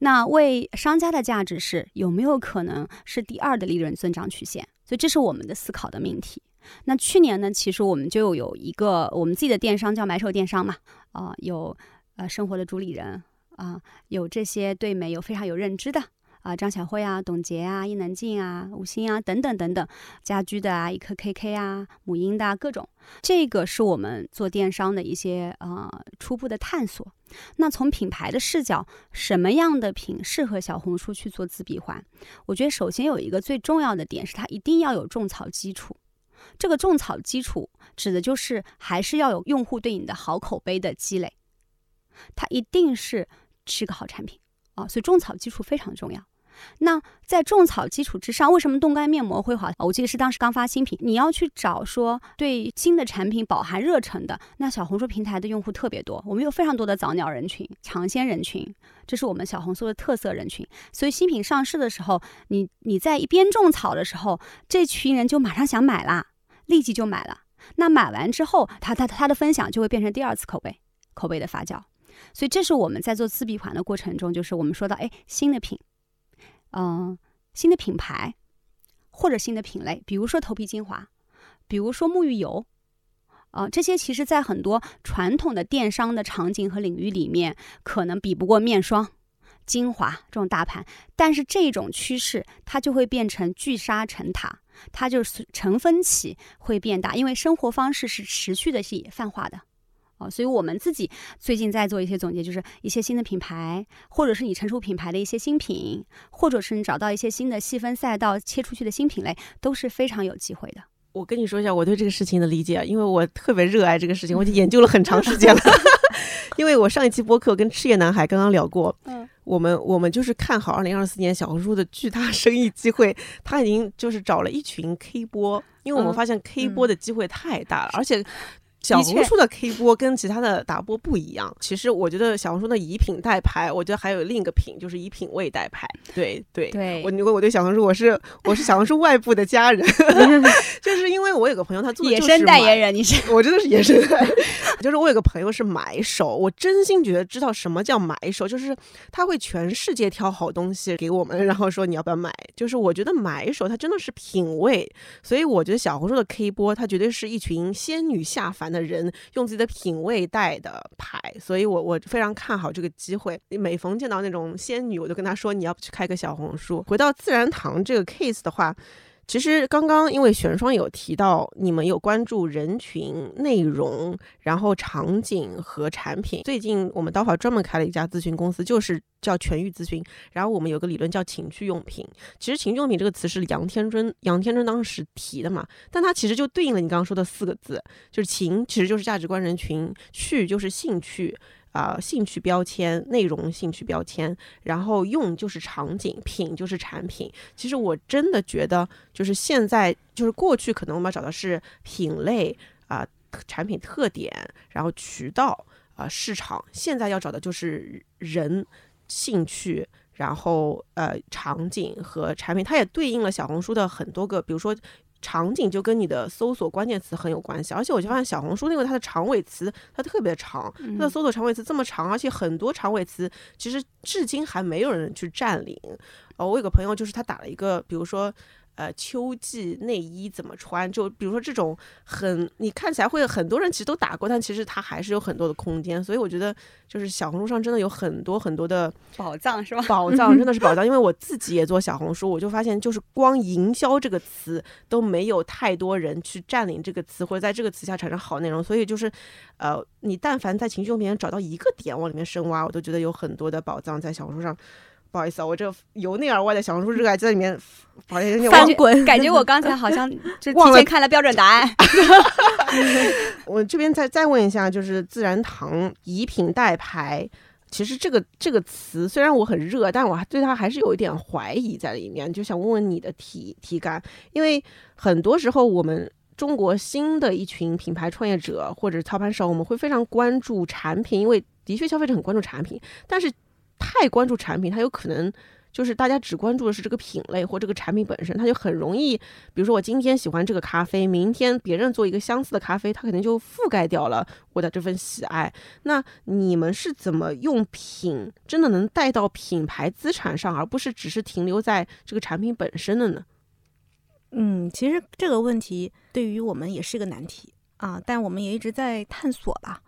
那为商家的价值是有没有可能是第二的利润增长曲线？所以这是我们的思考的命题。那去年呢，其实我们就有一个我们自己的电商叫买手电商嘛，啊，有呃生活的主理人啊，有这些对美有非常有认知的啊，张小慧啊，董洁啊，伊能静啊，吴昕啊，等等等等，家居的啊，一颗 KK 啊，母婴的啊，各种，这个是我们做电商的一些呃初步的探索。那从品牌的视角，什么样的品适合小红书去做自闭环？我觉得首先有一个最重要的点是，它一定要有种草基础。这个种草基础指的就是还是要有用户对你的好口碑的积累，它一定是是个好产品啊，所以种草基础非常重要。那在种草基础之上，为什么冻干面膜会好？我记得是当时刚发新品，你要去找说对新的产品饱含热忱的，那小红书平台的用户特别多，我们有非常多的早鸟人群、尝鲜人群，这是我们小红书的特色人群。所以新品上市的时候，你你在一边种草的时候，这群人就马上想买啦，立即就买了。那买完之后，他他他的分享就会变成第二次口碑，口碑的发酵。所以这是我们在做自闭环的过程中，就是我们说到，哎，新的品。嗯，新的品牌或者新的品类，比如说头皮精华，比如说沐浴油，啊，这些其实在很多传统的电商的场景和领域里面，可能比不过面霜、精华这种大盘，但是这种趋势它就会变成聚沙成塔，它就是成分起会变大，因为生活方式是持续的是泛化的。哦，所以我们自己最近在做一些总结，就是一些新的品牌，或者是你成熟品牌的一些新品，或者是你找到一些新的细分赛道切出去的新品类，都是非常有机会的。我跟你说一下我对这个事情的理解，因为我特别热爱这个事情，我已经研究了很长时间了。[laughs] [laughs] 因为我上一期播客跟赤叶男孩刚刚聊过，嗯，我们我们就是看好二零二四年小红书的巨大生意机会，他已经就是找了一群 K 播，因为我们发现 K 播的机会太大了，而且。小红书的 K 播跟其他的打播不一样。其实我觉得小红书的以品代牌，我觉得还有另一个品，就是以品味代牌。对对对，我如果我对小红书，我是我是小红书外部的家人，[laughs] 就是因为我有个朋友，他做野生代言人，你是 [laughs] 我真的是野生代言。就是我有个朋友是买手，我真心觉得知道什么叫买手，就是他会全世界挑好东西给我们，然后说你要不要买。就是我觉得买手他真的是品味，所以我觉得小红书的 K 播，他绝对是一群仙女下凡。的人用自己的品味带的牌，所以我我非常看好这个机会。每逢见到那种仙女，我就跟她说：“你要不去开个小红书？”回到自然堂这个 case 的话。其实刚刚因为玄霜有提到，你们有关注人群、内容，然后场景和产品。最近我们刀法专门开了一家咨询公司，就是叫全域咨询。然后我们有个理论叫情趣用品。其实情趣用品这个词是杨天真杨天真当时提的嘛，但它其实就对应了你刚刚说的四个字，就是情其实就是价值观人群，趣就是兴趣。啊，兴趣标签、内容兴趣标签，然后用就是场景，品就是产品。其实我真的觉得，就是现在，就是过去可能我们要找的是品类啊、产品特点，然后渠道啊、市场。现在要找的就是人、兴趣，然后呃场景和产品。它也对应了小红书的很多个，比如说。场景就跟你的搜索关键词很有关系，而且我就发现小红书因为它的长尾词它特别长，它的搜索长尾词这么长，而且很多长尾词其实至今还没有人去占领。哦，我有个朋友就是他打了一个，比如说。呃，秋季内衣怎么穿？就比如说这种很，你看起来会很多人其实都打过，但其实它还是有很多的空间。所以我觉得，就是小红书上真的有很多很多的 [laughs] 宝藏，是吧？宝藏真的是宝藏。因为我自己也做小红书，我就发现，就是光营销这个词都没有太多人去占领这个词，或者在这个词下产生好内容。所以就是，呃，你但凡在情绪用品找到一个点往里面深挖，我都觉得有很多的宝藏在小红书上。不好意思啊，我这由内而外的小红书热爱就在里面 [laughs] 翻滚，[laughs] 感觉我刚才好像就 [laughs] 提前看了标准答案。我这边再再问一下，就是自然堂以品代牌，其实这个这个词虽然我很热，但我对它还是有一点怀疑在里面，就想问问你的体体感，因为很多时候我们中国新的一群品牌创业者或者操盘手，我们会非常关注产品，因为的确消费者很关注产品，但是。太关注产品，它有可能就是大家只关注的是这个品类或这个产品本身，它就很容易，比如说我今天喜欢这个咖啡，明天别人做一个相似的咖啡，它可能就覆盖掉了我的这份喜爱。那你们是怎么用品真的能带到品牌资产上，而不是只是停留在这个产品本身的呢？嗯，其实这个问题对于我们也是个难题。啊，但我们也一直在探索吧。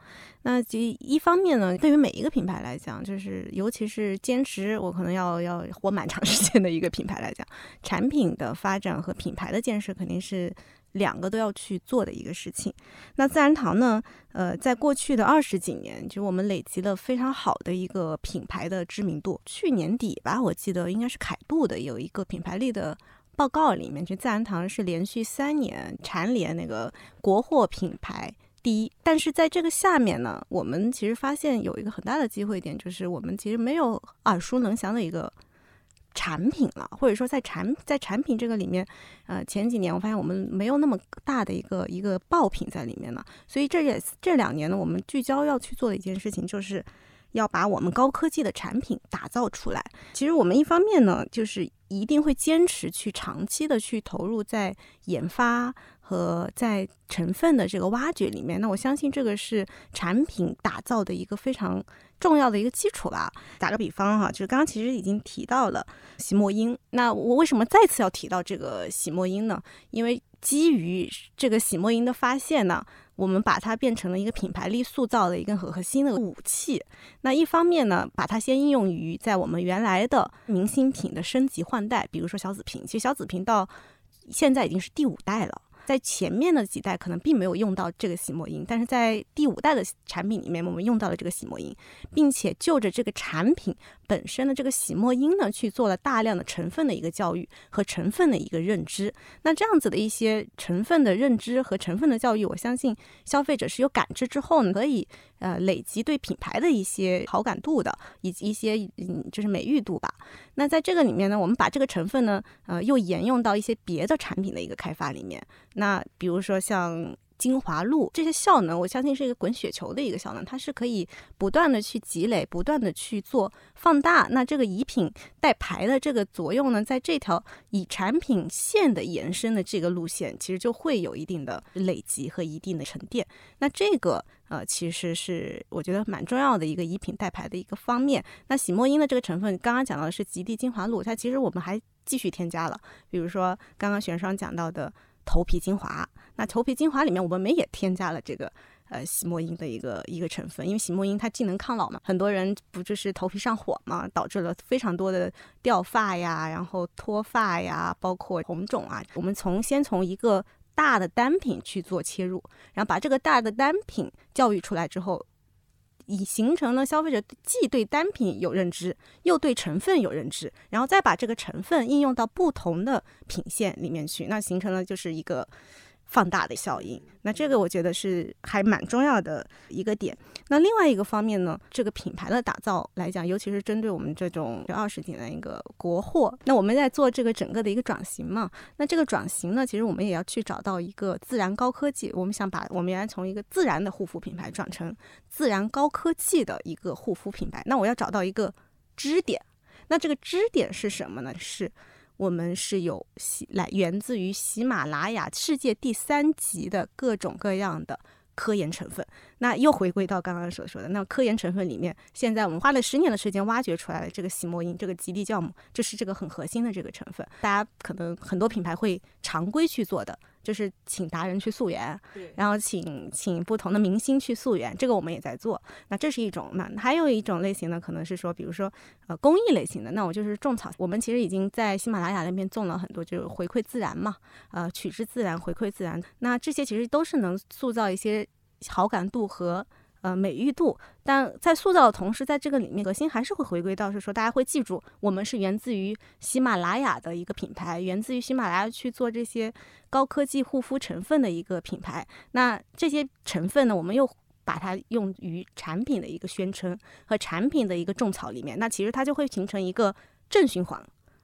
那其一方面呢，对于每一个品牌来讲，就是尤其是坚持我可能要要活蛮长 [laughs] 时间的一个品牌来讲，产品的发展和品牌的建设肯定是两个都要去做的一个事情。那自然堂呢，呃，在过去的二十几年，就我们累积了非常好的一个品牌的知名度。去年底吧，我记得应该是凯度的有一个品牌力的。报告里面，就自然堂是连续三年蝉联那个国货品牌第一。但是在这个下面呢，我们其实发现有一个很大的机会点，就是我们其实没有耳熟能详的一个产品了，或者说在产在产品这个里面，呃，前几年我发现我们没有那么大的一个一个爆品在里面了。所以这也这两年呢，我们聚焦要去做的一件事情就是。要把我们高科技的产品打造出来。其实我们一方面呢，就是一定会坚持去长期的去投入在研发和在成分的这个挖掘里面。那我相信这个是产品打造的一个非常重要的一个基础吧。打个比方哈，就是刚刚其实已经提到了洗墨因。那我为什么再次要提到这个洗墨因呢？因为基于这个洗墨因的发现呢。我们把它变成了一个品牌力塑造的一个很核心的武器。那一方面呢，把它先应用于在我们原来的明星品的升级换代，比如说小紫瓶。其实小紫瓶到现在已经是第五代了。在前面的几代可能并没有用到这个洗墨因，但是在第五代的产品里面，我们用到了这个洗墨因，并且就着这个产品本身的这个洗墨因呢，去做了大量的成分的一个教育和成分的一个认知。那这样子的一些成分的认知和成分的教育，我相信消费者是有感知之后呢，可以呃累积对品牌的一些好感度的，以及一些嗯就是美誉度吧。那在这个里面呢，我们把这个成分呢，呃又沿用到一些别的产品的一个开发里面。那比如说像精华露这些效能，我相信是一个滚雪球的一个效能，它是可以不断的去积累，不断的去做放大。那这个以品带牌的这个作用呢，在这条以产品线的延伸的这个路线，其实就会有一定的累积和一定的沉淀。那这个呃，其实是我觉得蛮重要的一个以品带牌的一个方面。那洗墨因的这个成分，刚刚讲到的是极地精华露，它其实我们还继续添加了，比如说刚刚玄霜讲到的。头皮精华，那头皮精华里面我们没也添加了这个呃洗墨因的一个一个成分，因为洗墨因它既能抗老嘛，很多人不就是头皮上火嘛，导致了非常多的掉发呀，然后脱发呀，包括红肿啊。我们从先从一个大的单品去做切入，然后把这个大的单品教育出来之后。已形成了消费者既对单品有认知，又对成分有认知，然后再把这个成分应用到不同的品线里面去，那形成了就是一个。放大的效应，那这个我觉得是还蛮重要的一个点。那另外一个方面呢，这个品牌的打造来讲，尤其是针对我们这种二十几年一个国货，那我们在做这个整个的一个转型嘛。那这个转型呢，其实我们也要去找到一个自然高科技。我们想把我们原来从一个自然的护肤品牌转成自然高科技的一个护肤品牌。那我要找到一个支点。那这个支点是什么呢？是。我们是有喜来源自于喜马拉雅世界第三级的各种各样的科研成分。那又回归到刚刚所说的，那科研成分里面，现在我们花了十年的时间挖掘出来了这个喜墨因，这个极地酵母，这是这个很核心的这个成分。大家可能很多品牌会常规去做的。就是请达人去溯源，然后请请不同的明星去溯源，这个我们也在做。那这是一种，那还有一种类型呢，可能是说，比如说呃公益类型的，那我就是种草。我们其实已经在喜马拉雅那边种了很多，就是回馈自然嘛，呃取之自然，回馈自然。那这些其实都是能塑造一些好感度和。呃，美誉度，但在塑造的同时，在这个里面，核心还是会回归到是说，大家会记住，我们是源自于喜马拉雅的一个品牌，源自于喜马拉雅去做这些高科技护肤成分的一个品牌。那这些成分呢，我们又把它用于产品的一个宣称和产品的一个种草里面，那其实它就会形成一个正循环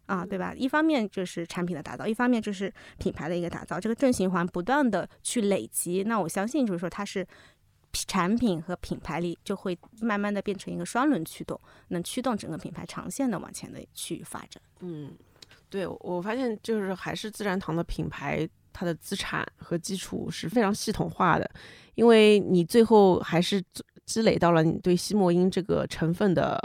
啊，对吧？一方面就是产品的打造，一方面就是品牌的一个打造，这个正循环不断的去累积。那我相信就是说它是。产品和品牌力就会慢慢的变成一个双轮驱动，能驱动整个品牌长线的往前的去发展。嗯，对我发现就是还是自然堂的品牌，它的资产和基础是非常系统化的，因为你最后还是积累到了你对西莫因这个成分的，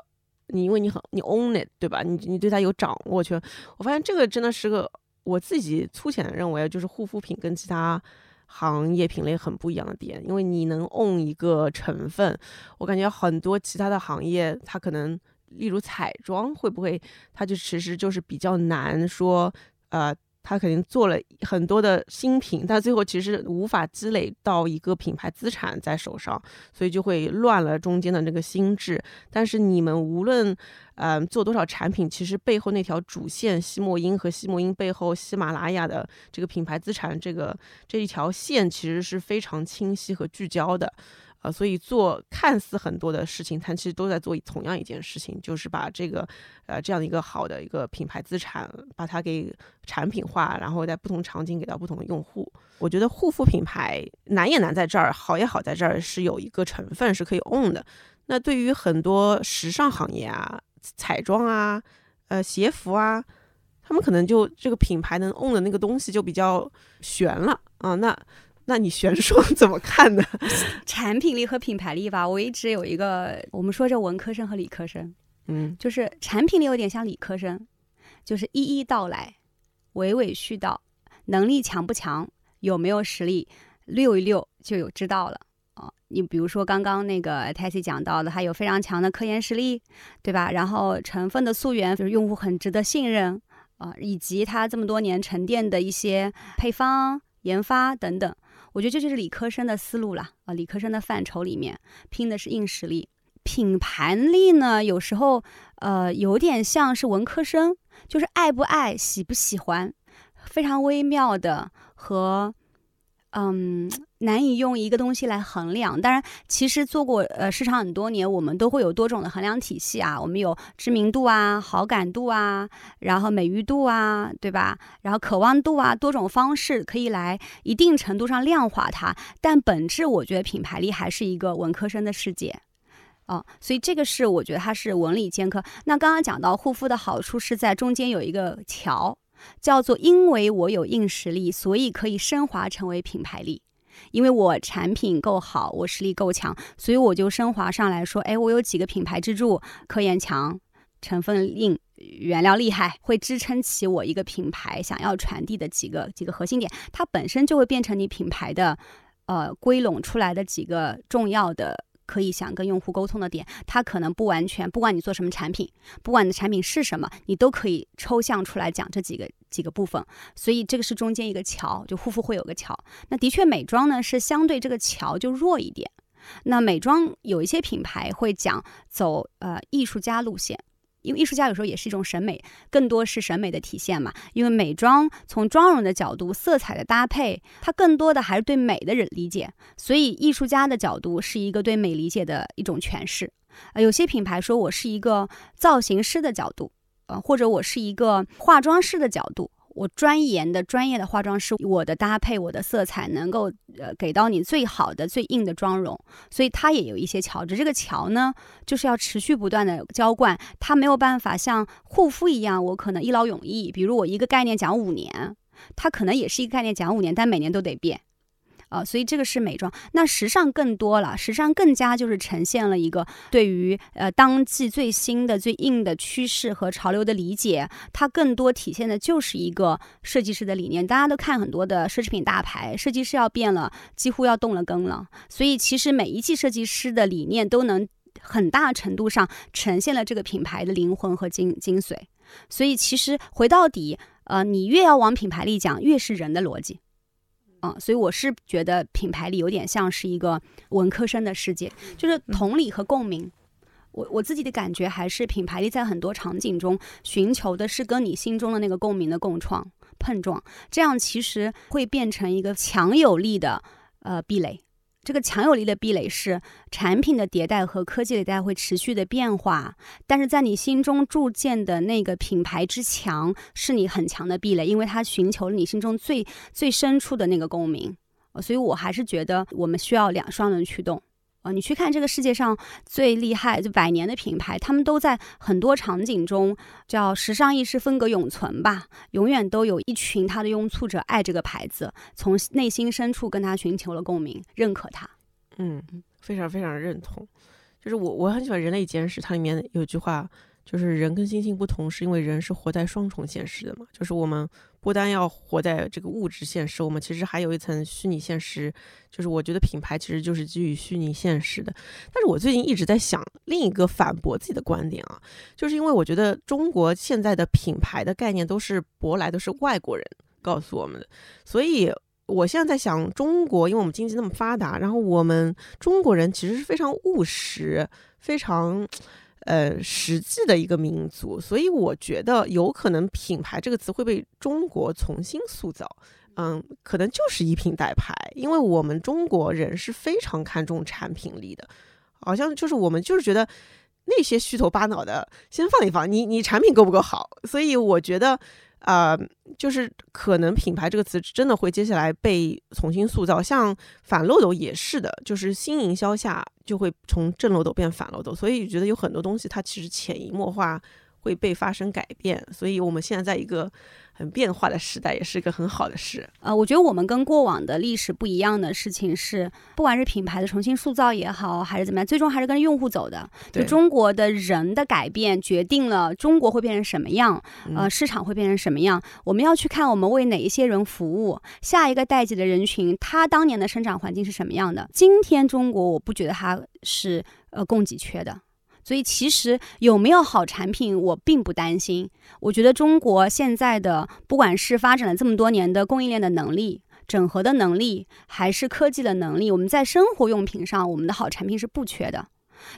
你因为你很你 own it 对吧？你你对它有掌握权。我发现这个真的是个我自己粗浅的认为，就是护肤品跟其他。行业品类很不一样的点，因为你能 own 一个成分，我感觉很多其他的行业，它可能，例如彩妆，会不会，它就其实就是比较难说，呃。他肯定做了很多的新品，但最后其实无法积累到一个品牌资产在手上，所以就会乱了中间的那个心智。但是你们无论，嗯，做多少产品，其实背后那条主线西莫因和西莫因背后喜马拉雅的这个品牌资产，这个这一条线其实是非常清晰和聚焦的。呃，所以做看似很多的事情，它其实都在做同样一件事情，就是把这个，呃，这样的一个好的一个品牌资产，把它给产品化，然后在不同场景给到不同的用户。我觉得护肤品牌难也难在这儿，好也好在这儿是有一个成分是可以 own 的。那对于很多时尚行业啊、彩妆啊、呃鞋服啊，他们可能就这个品牌能 own 的那个东西就比较悬了啊。那那你玄说 [laughs] 怎么看呢？[laughs] 产品力和品牌力吧，我一直有一个，我们说这文科生和理科生，嗯，就是产品力有点像理科生，就是一一道来，娓娓絮道，能力强不强，有没有实力，溜一溜就有知道了啊。你比如说刚刚那个 Tassie 讲到的，他有非常强的科研实力，对吧？然后成分的溯源就是用户很值得信任啊，以及他这么多年沉淀的一些配方研发等等。我觉得这就是理科生的思路了啊！理科生的范畴里面拼的是硬实力，品牌力呢，有时候呃有点像是文科生，就是爱不爱、喜不喜欢，非常微妙的和。嗯，难以用一个东西来衡量。当然，其实做过呃市场很多年，我们都会有多种的衡量体系啊。我们有知名度啊、好感度啊，然后美誉度啊，对吧？然后渴望度啊，多种方式可以来一定程度上量化它。但本质，我觉得品牌力还是一个文科生的世界啊。所以这个是我觉得它是文理兼科。那刚刚讲到护肤的好处是在中间有一个桥。叫做，因为我有硬实力，所以可以升华成为品牌力。因为我产品够好，我实力够强，所以我就升华上来说，哎，我有几个品牌支柱，科研强，成分硬，原料厉害，会支撑起我一个品牌想要传递的几个几个核心点，它本身就会变成你品牌的，呃，归拢出来的几个重要的。可以想跟用户沟通的点，它可能不完全，不管你做什么产品，不管你的产品是什么，你都可以抽象出来讲这几个几个部分。所以这个是中间一个桥，就护肤会有个桥。那的确，美妆呢是相对这个桥就弱一点。那美妆有一些品牌会讲走呃艺术家路线。因为艺术家有时候也是一种审美，更多是审美的体现嘛。因为美妆从妆容的角度、色彩的搭配，它更多的还是对美的人理解。所以艺术家的角度是一个对美理解的一种诠释。呃，有些品牌说我是一个造型师的角度，呃，或者我是一个化妆师的角度。我专研的专业的化妆师，我的搭配，我的色彩能够呃给到你最好的最硬的妆容，所以它也有一些桥。这个桥呢，就是要持续不断的浇灌，它没有办法像护肤一样，我可能一劳永逸。比如我一个概念讲五年，它可能也是一个概念讲五年，但每年都得变。啊，所以这个是美妆，那时尚更多了，时尚更加就是呈现了一个对于呃当季最新的最硬的趋势和潮流的理解，它更多体现的就是一个设计师的理念。大家都看很多的奢侈品大牌，设计师要变了，几乎要动了根了。所以其实每一季设计师的理念都能很大程度上呈现了这个品牌的灵魂和精精髓。所以其实回到底，呃，你越要往品牌力讲，越是人的逻辑。嗯，所以我是觉得品牌力有点像是一个文科生的世界，就是同理和共鸣。我我自己的感觉还是品牌力在很多场景中寻求的是跟你心中的那个共鸣的共创碰撞，这样其实会变成一个强有力的呃壁垒。这个强有力的壁垒是产品的迭代和科技迭代会持续的变化，但是在你心中铸建的那个品牌之强是你很强的壁垒，因为它寻求了你心中最最深处的那个共鸣，所以我还是觉得我们需要两双轮驱动。你去看这个世界上最厉害、就百年的品牌，他们都在很多场景中叫时尚意识风格永存吧，永远都有一群他的拥簇者爱这个牌子，从内心深处跟他寻求了共鸣，认可他。嗯，非常非常认同。就是我我很喜欢《人类简史》，它里面有句话，就是人跟猩猩不同，是因为人是活在双重现实的嘛，就是我们不单要活在这个物质现实，我们其实还有一层虚拟现实。就是我觉得品牌其实就是基于虚拟现实的。但是我最近一直在想另一个反驳自己的观点啊，就是因为我觉得中国现在的品牌的概念都是舶来，都是外国人告诉我们的，所以我现在在想，中国因为我们经济那么发达，然后我们中国人其实是非常务实、非常。呃，实际的一个民族，所以我觉得有可能“品牌”这个词会被中国重新塑造。嗯，可能就是以品代牌，因为我们中国人是非常看重产品力的，好像就是我们就是觉得那些虚头巴脑的先放一放，你你产品够不够好？所以我觉得。呃，就是可能品牌这个词真的会接下来被重新塑造，像反漏斗也是的，就是新营销下就会从正漏斗变反漏斗，所以觉得有很多东西它其实潜移默化会被发生改变，所以我们现在在一个。很变化的时代也是一个很好的事。呃，我觉得我们跟过往的历史不一样的事情是，不管是品牌的重新塑造也好，还是怎么样，最终还是跟用户走的。就中国的人的改变，决定了中国会变成什么样，呃，市场会变成什么样。我们要去看我们为哪一些人服务，下一个代际的人群，他当年的生长环境是什么样的。今天中国，我不觉得它是呃供给缺的。所以其实有没有好产品，我并不担心。我觉得中国现在的不管是发展了这么多年的供应链的能力、整合的能力，还是科技的能力，我们在生活用品上，我们的好产品是不缺的。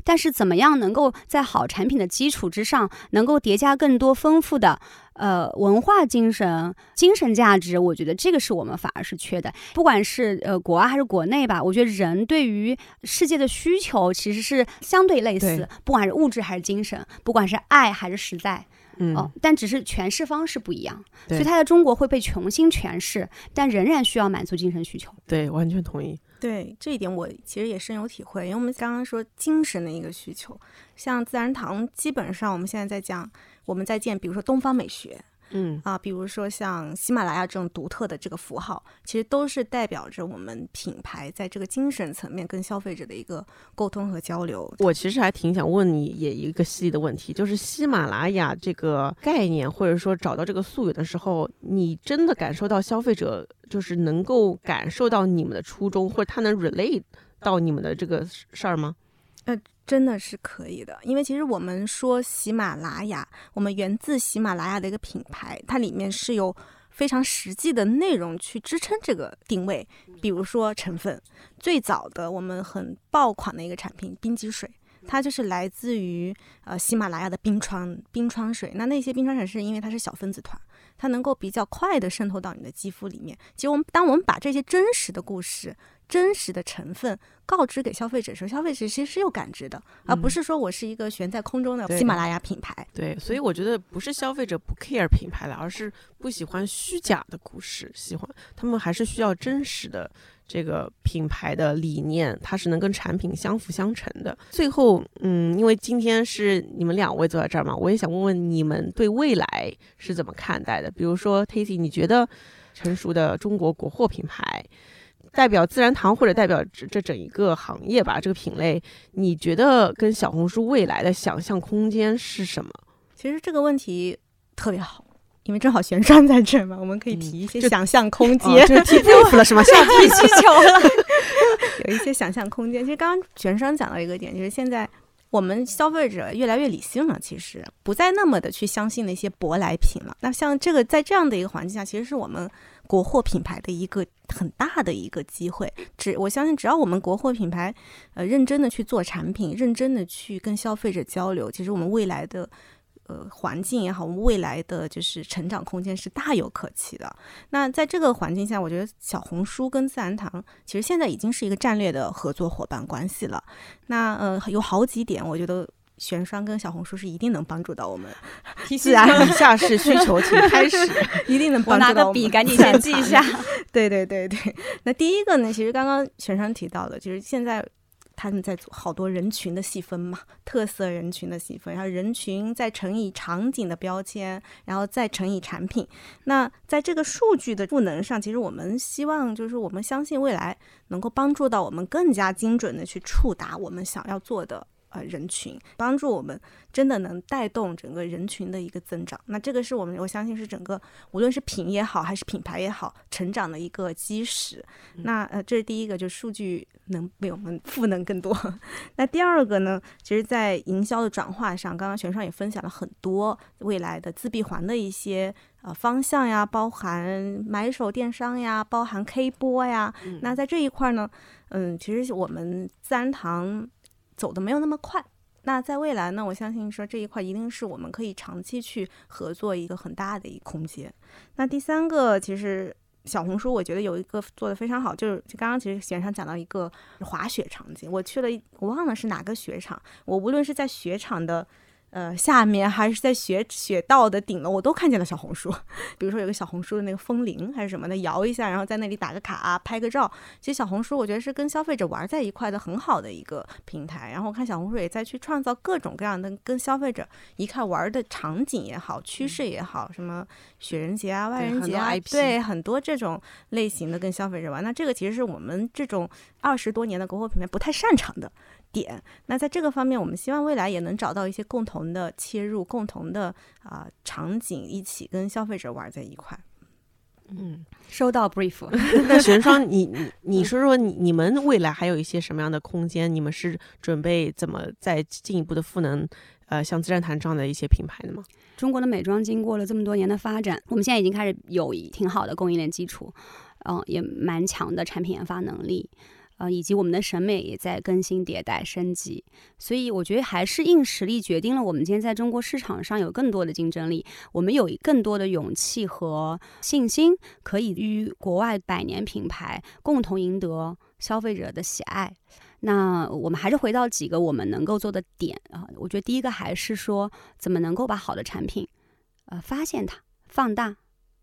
但是怎么样能够在好产品的基础之上，能够叠加更多丰富的呃文化精神、精神价值？我觉得这个是我们反而是缺的。不管是呃国外还是国内吧，我觉得人对于世界的需求其实是相对类似，不管是物质还是精神，不管是爱还是实在，嗯，但只是诠释方式不一样，所以它在中国会被重新诠释，但仍然需要满足精神需求。对，完全同意。对这一点，我其实也深有体会。因为我们刚刚说精神的一个需求，像自然堂，基本上我们现在在讲，我们在建，比如说东方美学。嗯啊，比如说像喜马拉雅这种独特的这个符号，其实都是代表着我们品牌在这个精神层面跟消费者的一个沟通和交流。我其实还挺想问你也一个犀利的问题，就是喜马拉雅这个概念，或者说找到这个溯源的时候，你真的感受到消费者就是能够感受到你们的初衷，或者他能 relate 到你们的这个事儿吗？呃。真的是可以的，因为其实我们说喜马拉雅，我们源自喜马拉雅的一个品牌，它里面是有非常实际的内容去支撑这个定位。比如说成分，最早的我们很爆款的一个产品冰激水，它就是来自于呃喜马拉雅的冰川冰川水。那那些冰川水是因为它是小分子团，它能够比较快的渗透到你的肌肤里面。其实我们当我们把这些真实的故事。真实的成分告知给消费者时候，消费者其实是有感知的，而不是说我是一个悬在空中的喜马拉雅品牌。对，所以我觉得不是消费者不 care 品牌了，而是不喜欢虚假的故事，喜欢他们还是需要真实的这个品牌的理念，它是能跟产品相辅相成的。最后，嗯，因为今天是你们两位坐在这儿嘛，我也想问问你们对未来是怎么看待的？比如说 Tasty，你觉得成熟的中国国货品牌？代表自然堂或者代表这这整一个行业吧，这个品类，你觉得跟小红书未来的想象空间是什么？其实这个问题特别好，因为正好玄山在这嘛，我们可以提一些想象空间。[laughs] 就提 brief 了是吗？下提需求了，[laughs] 有一些想象空间。其实刚刚玄山讲到一个点，就是现在我们消费者越来越理性了，其实不再那么的去相信那些舶来品了。那像这个在这样的一个环境下，其实是我们。国货品牌的一个很大的一个机会，只我相信，只要我们国货品牌，呃，认真的去做产品，认真的去跟消费者交流，其实我们未来的，呃，环境也好，我们未来的就是成长空间是大有可期的。那在这个环境下，我觉得小红书跟自然堂其实现在已经是一个战略的合作伙伴关系了。那呃，有好几点，我觉得。玄霜跟小红书是一定能帮助到我们，自然以下是需求，请 [laughs] 开始，一定能帮助到我们。拿个笔，赶紧先记一下。[laughs] 对对对对，那第一个呢，其实刚刚玄霜提到的，就是现在他们在做好多人群的细分嘛，特色人群的细分，然后人群再乘以场景的标签，然后再乘以产品。那在这个数据的赋能上，其实我们希望就是我们相信未来能够帮助到我们更加精准的去触达我们想要做的。呃人群，帮助我们真的能带动整个人群的一个增长。那这个是我们我相信是整个无论是品也好，还是品牌也好，成长的一个基石。那呃，这是第一个，就是数据能为我们赋能更多。[laughs] 那第二个呢，其实，在营销的转化上，刚刚玄少也分享了很多未来的自闭环的一些呃方向呀，包含买手电商呀，包含 K 播呀。那在这一块呢，嗯，其实我们自然堂走的没有那么快。那在未来呢，我相信说这一块一定是我们可以长期去合作一个很大的一个空间。那第三个，其实。小红书我觉得有一个做的非常好，就是刚刚其实弦上讲到一个滑雪场景，我去了，我忘了是哪个雪场，我无论是在雪场的。呃，下面还是在雪雪道的顶楼，我都看见了小红书。[laughs] 比如说有个小红书的那个风铃还是什么的，摇一下，然后在那里打个卡、拍个照。其实小红书我觉得是跟消费者玩在一块的很好的一个平台。然后我看小红书也在去创造各种各样的跟消费者一块玩的场景也好、趋势也好，什么雪人节啊、万人节啊，对，很多这种类型的跟消费者玩。那这个其实是我们这种二十多年的国货品牌不太擅长的。点，那在这个方面，我们希望未来也能找到一些共同的切入、共同的啊场景，一起跟消费者玩在一块。嗯，[laughs] 收到 brief。[laughs] 那玄双，你你你说说，你你们未来还有一些什么样的空间？你们是准备怎么再进一步的赋能？呃，像自然堂这样的一些品牌的吗？中国的美妆经过了这么多年的发展，我们现在已经开始有挺好的供应链基础，嗯，也蛮强的产品研发能力。呃，以及我们的审美也在更新迭代升级，所以我觉得还是硬实力决定了我们今天在中国市场上有更多的竞争力。我们有更多的勇气和信心，可以与国外百年品牌共同赢得消费者的喜爱。那我们还是回到几个我们能够做的点啊，我觉得第一个还是说，怎么能够把好的产品，呃，发现它，放大，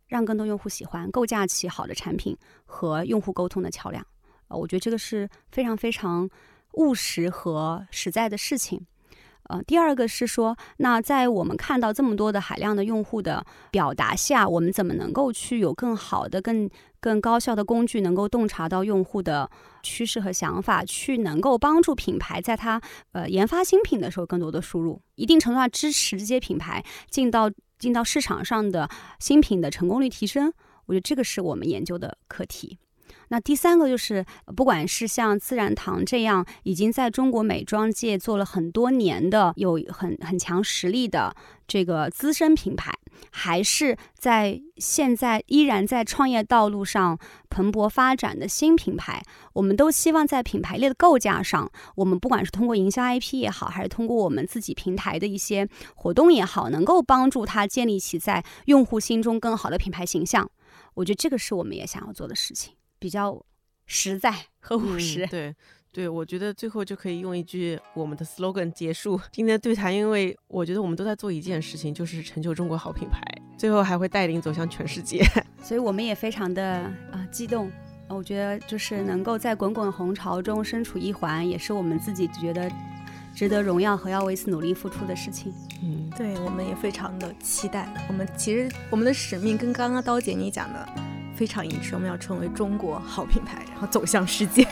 让更多用户喜欢，构架起好的产品和用户沟通的桥梁。呃，我觉得这个是非常非常务实和实在的事情。呃，第二个是说，那在我们看到这么多的海量的用户的表达下，我们怎么能够去有更好的、更更高效的工具，能够洞察到用户的趋势和想法，去能够帮助品牌在它呃研发新品的时候更多的输入，一定程度上支持这些品牌进到进到市场上的新品的成功率提升。我觉得这个是我们研究的课题。那第三个就是，不管是像自然堂这样已经在中国美妆界做了很多年的、有很很强实力的这个资深品牌，还是在现在依然在创业道路上蓬勃发展的新品牌，我们都希望在品牌力的构架上，我们不管是通过营销 IP 也好，还是通过我们自己平台的一些活动也好，能够帮助它建立起在用户心中更好的品牌形象。我觉得这个是我们也想要做的事情。比较实在和务实，对对，我觉得最后就可以用一句我们的 slogan 结束今天的对谈，因为我觉得我们都在做一件事情，就是成就中国好品牌，最后还会带领走向全世界，[laughs] 所以我们也非常的啊激动。我觉得就是能够在滚滚红潮中身处一环，也是我们自己觉得值得荣耀和要为此努力付出的事情。嗯，对，我们也非常的期待。我们其实我们的使命跟刚刚刀姐你讲的。非常一致，我们要成为中国好品牌，然后走向世界。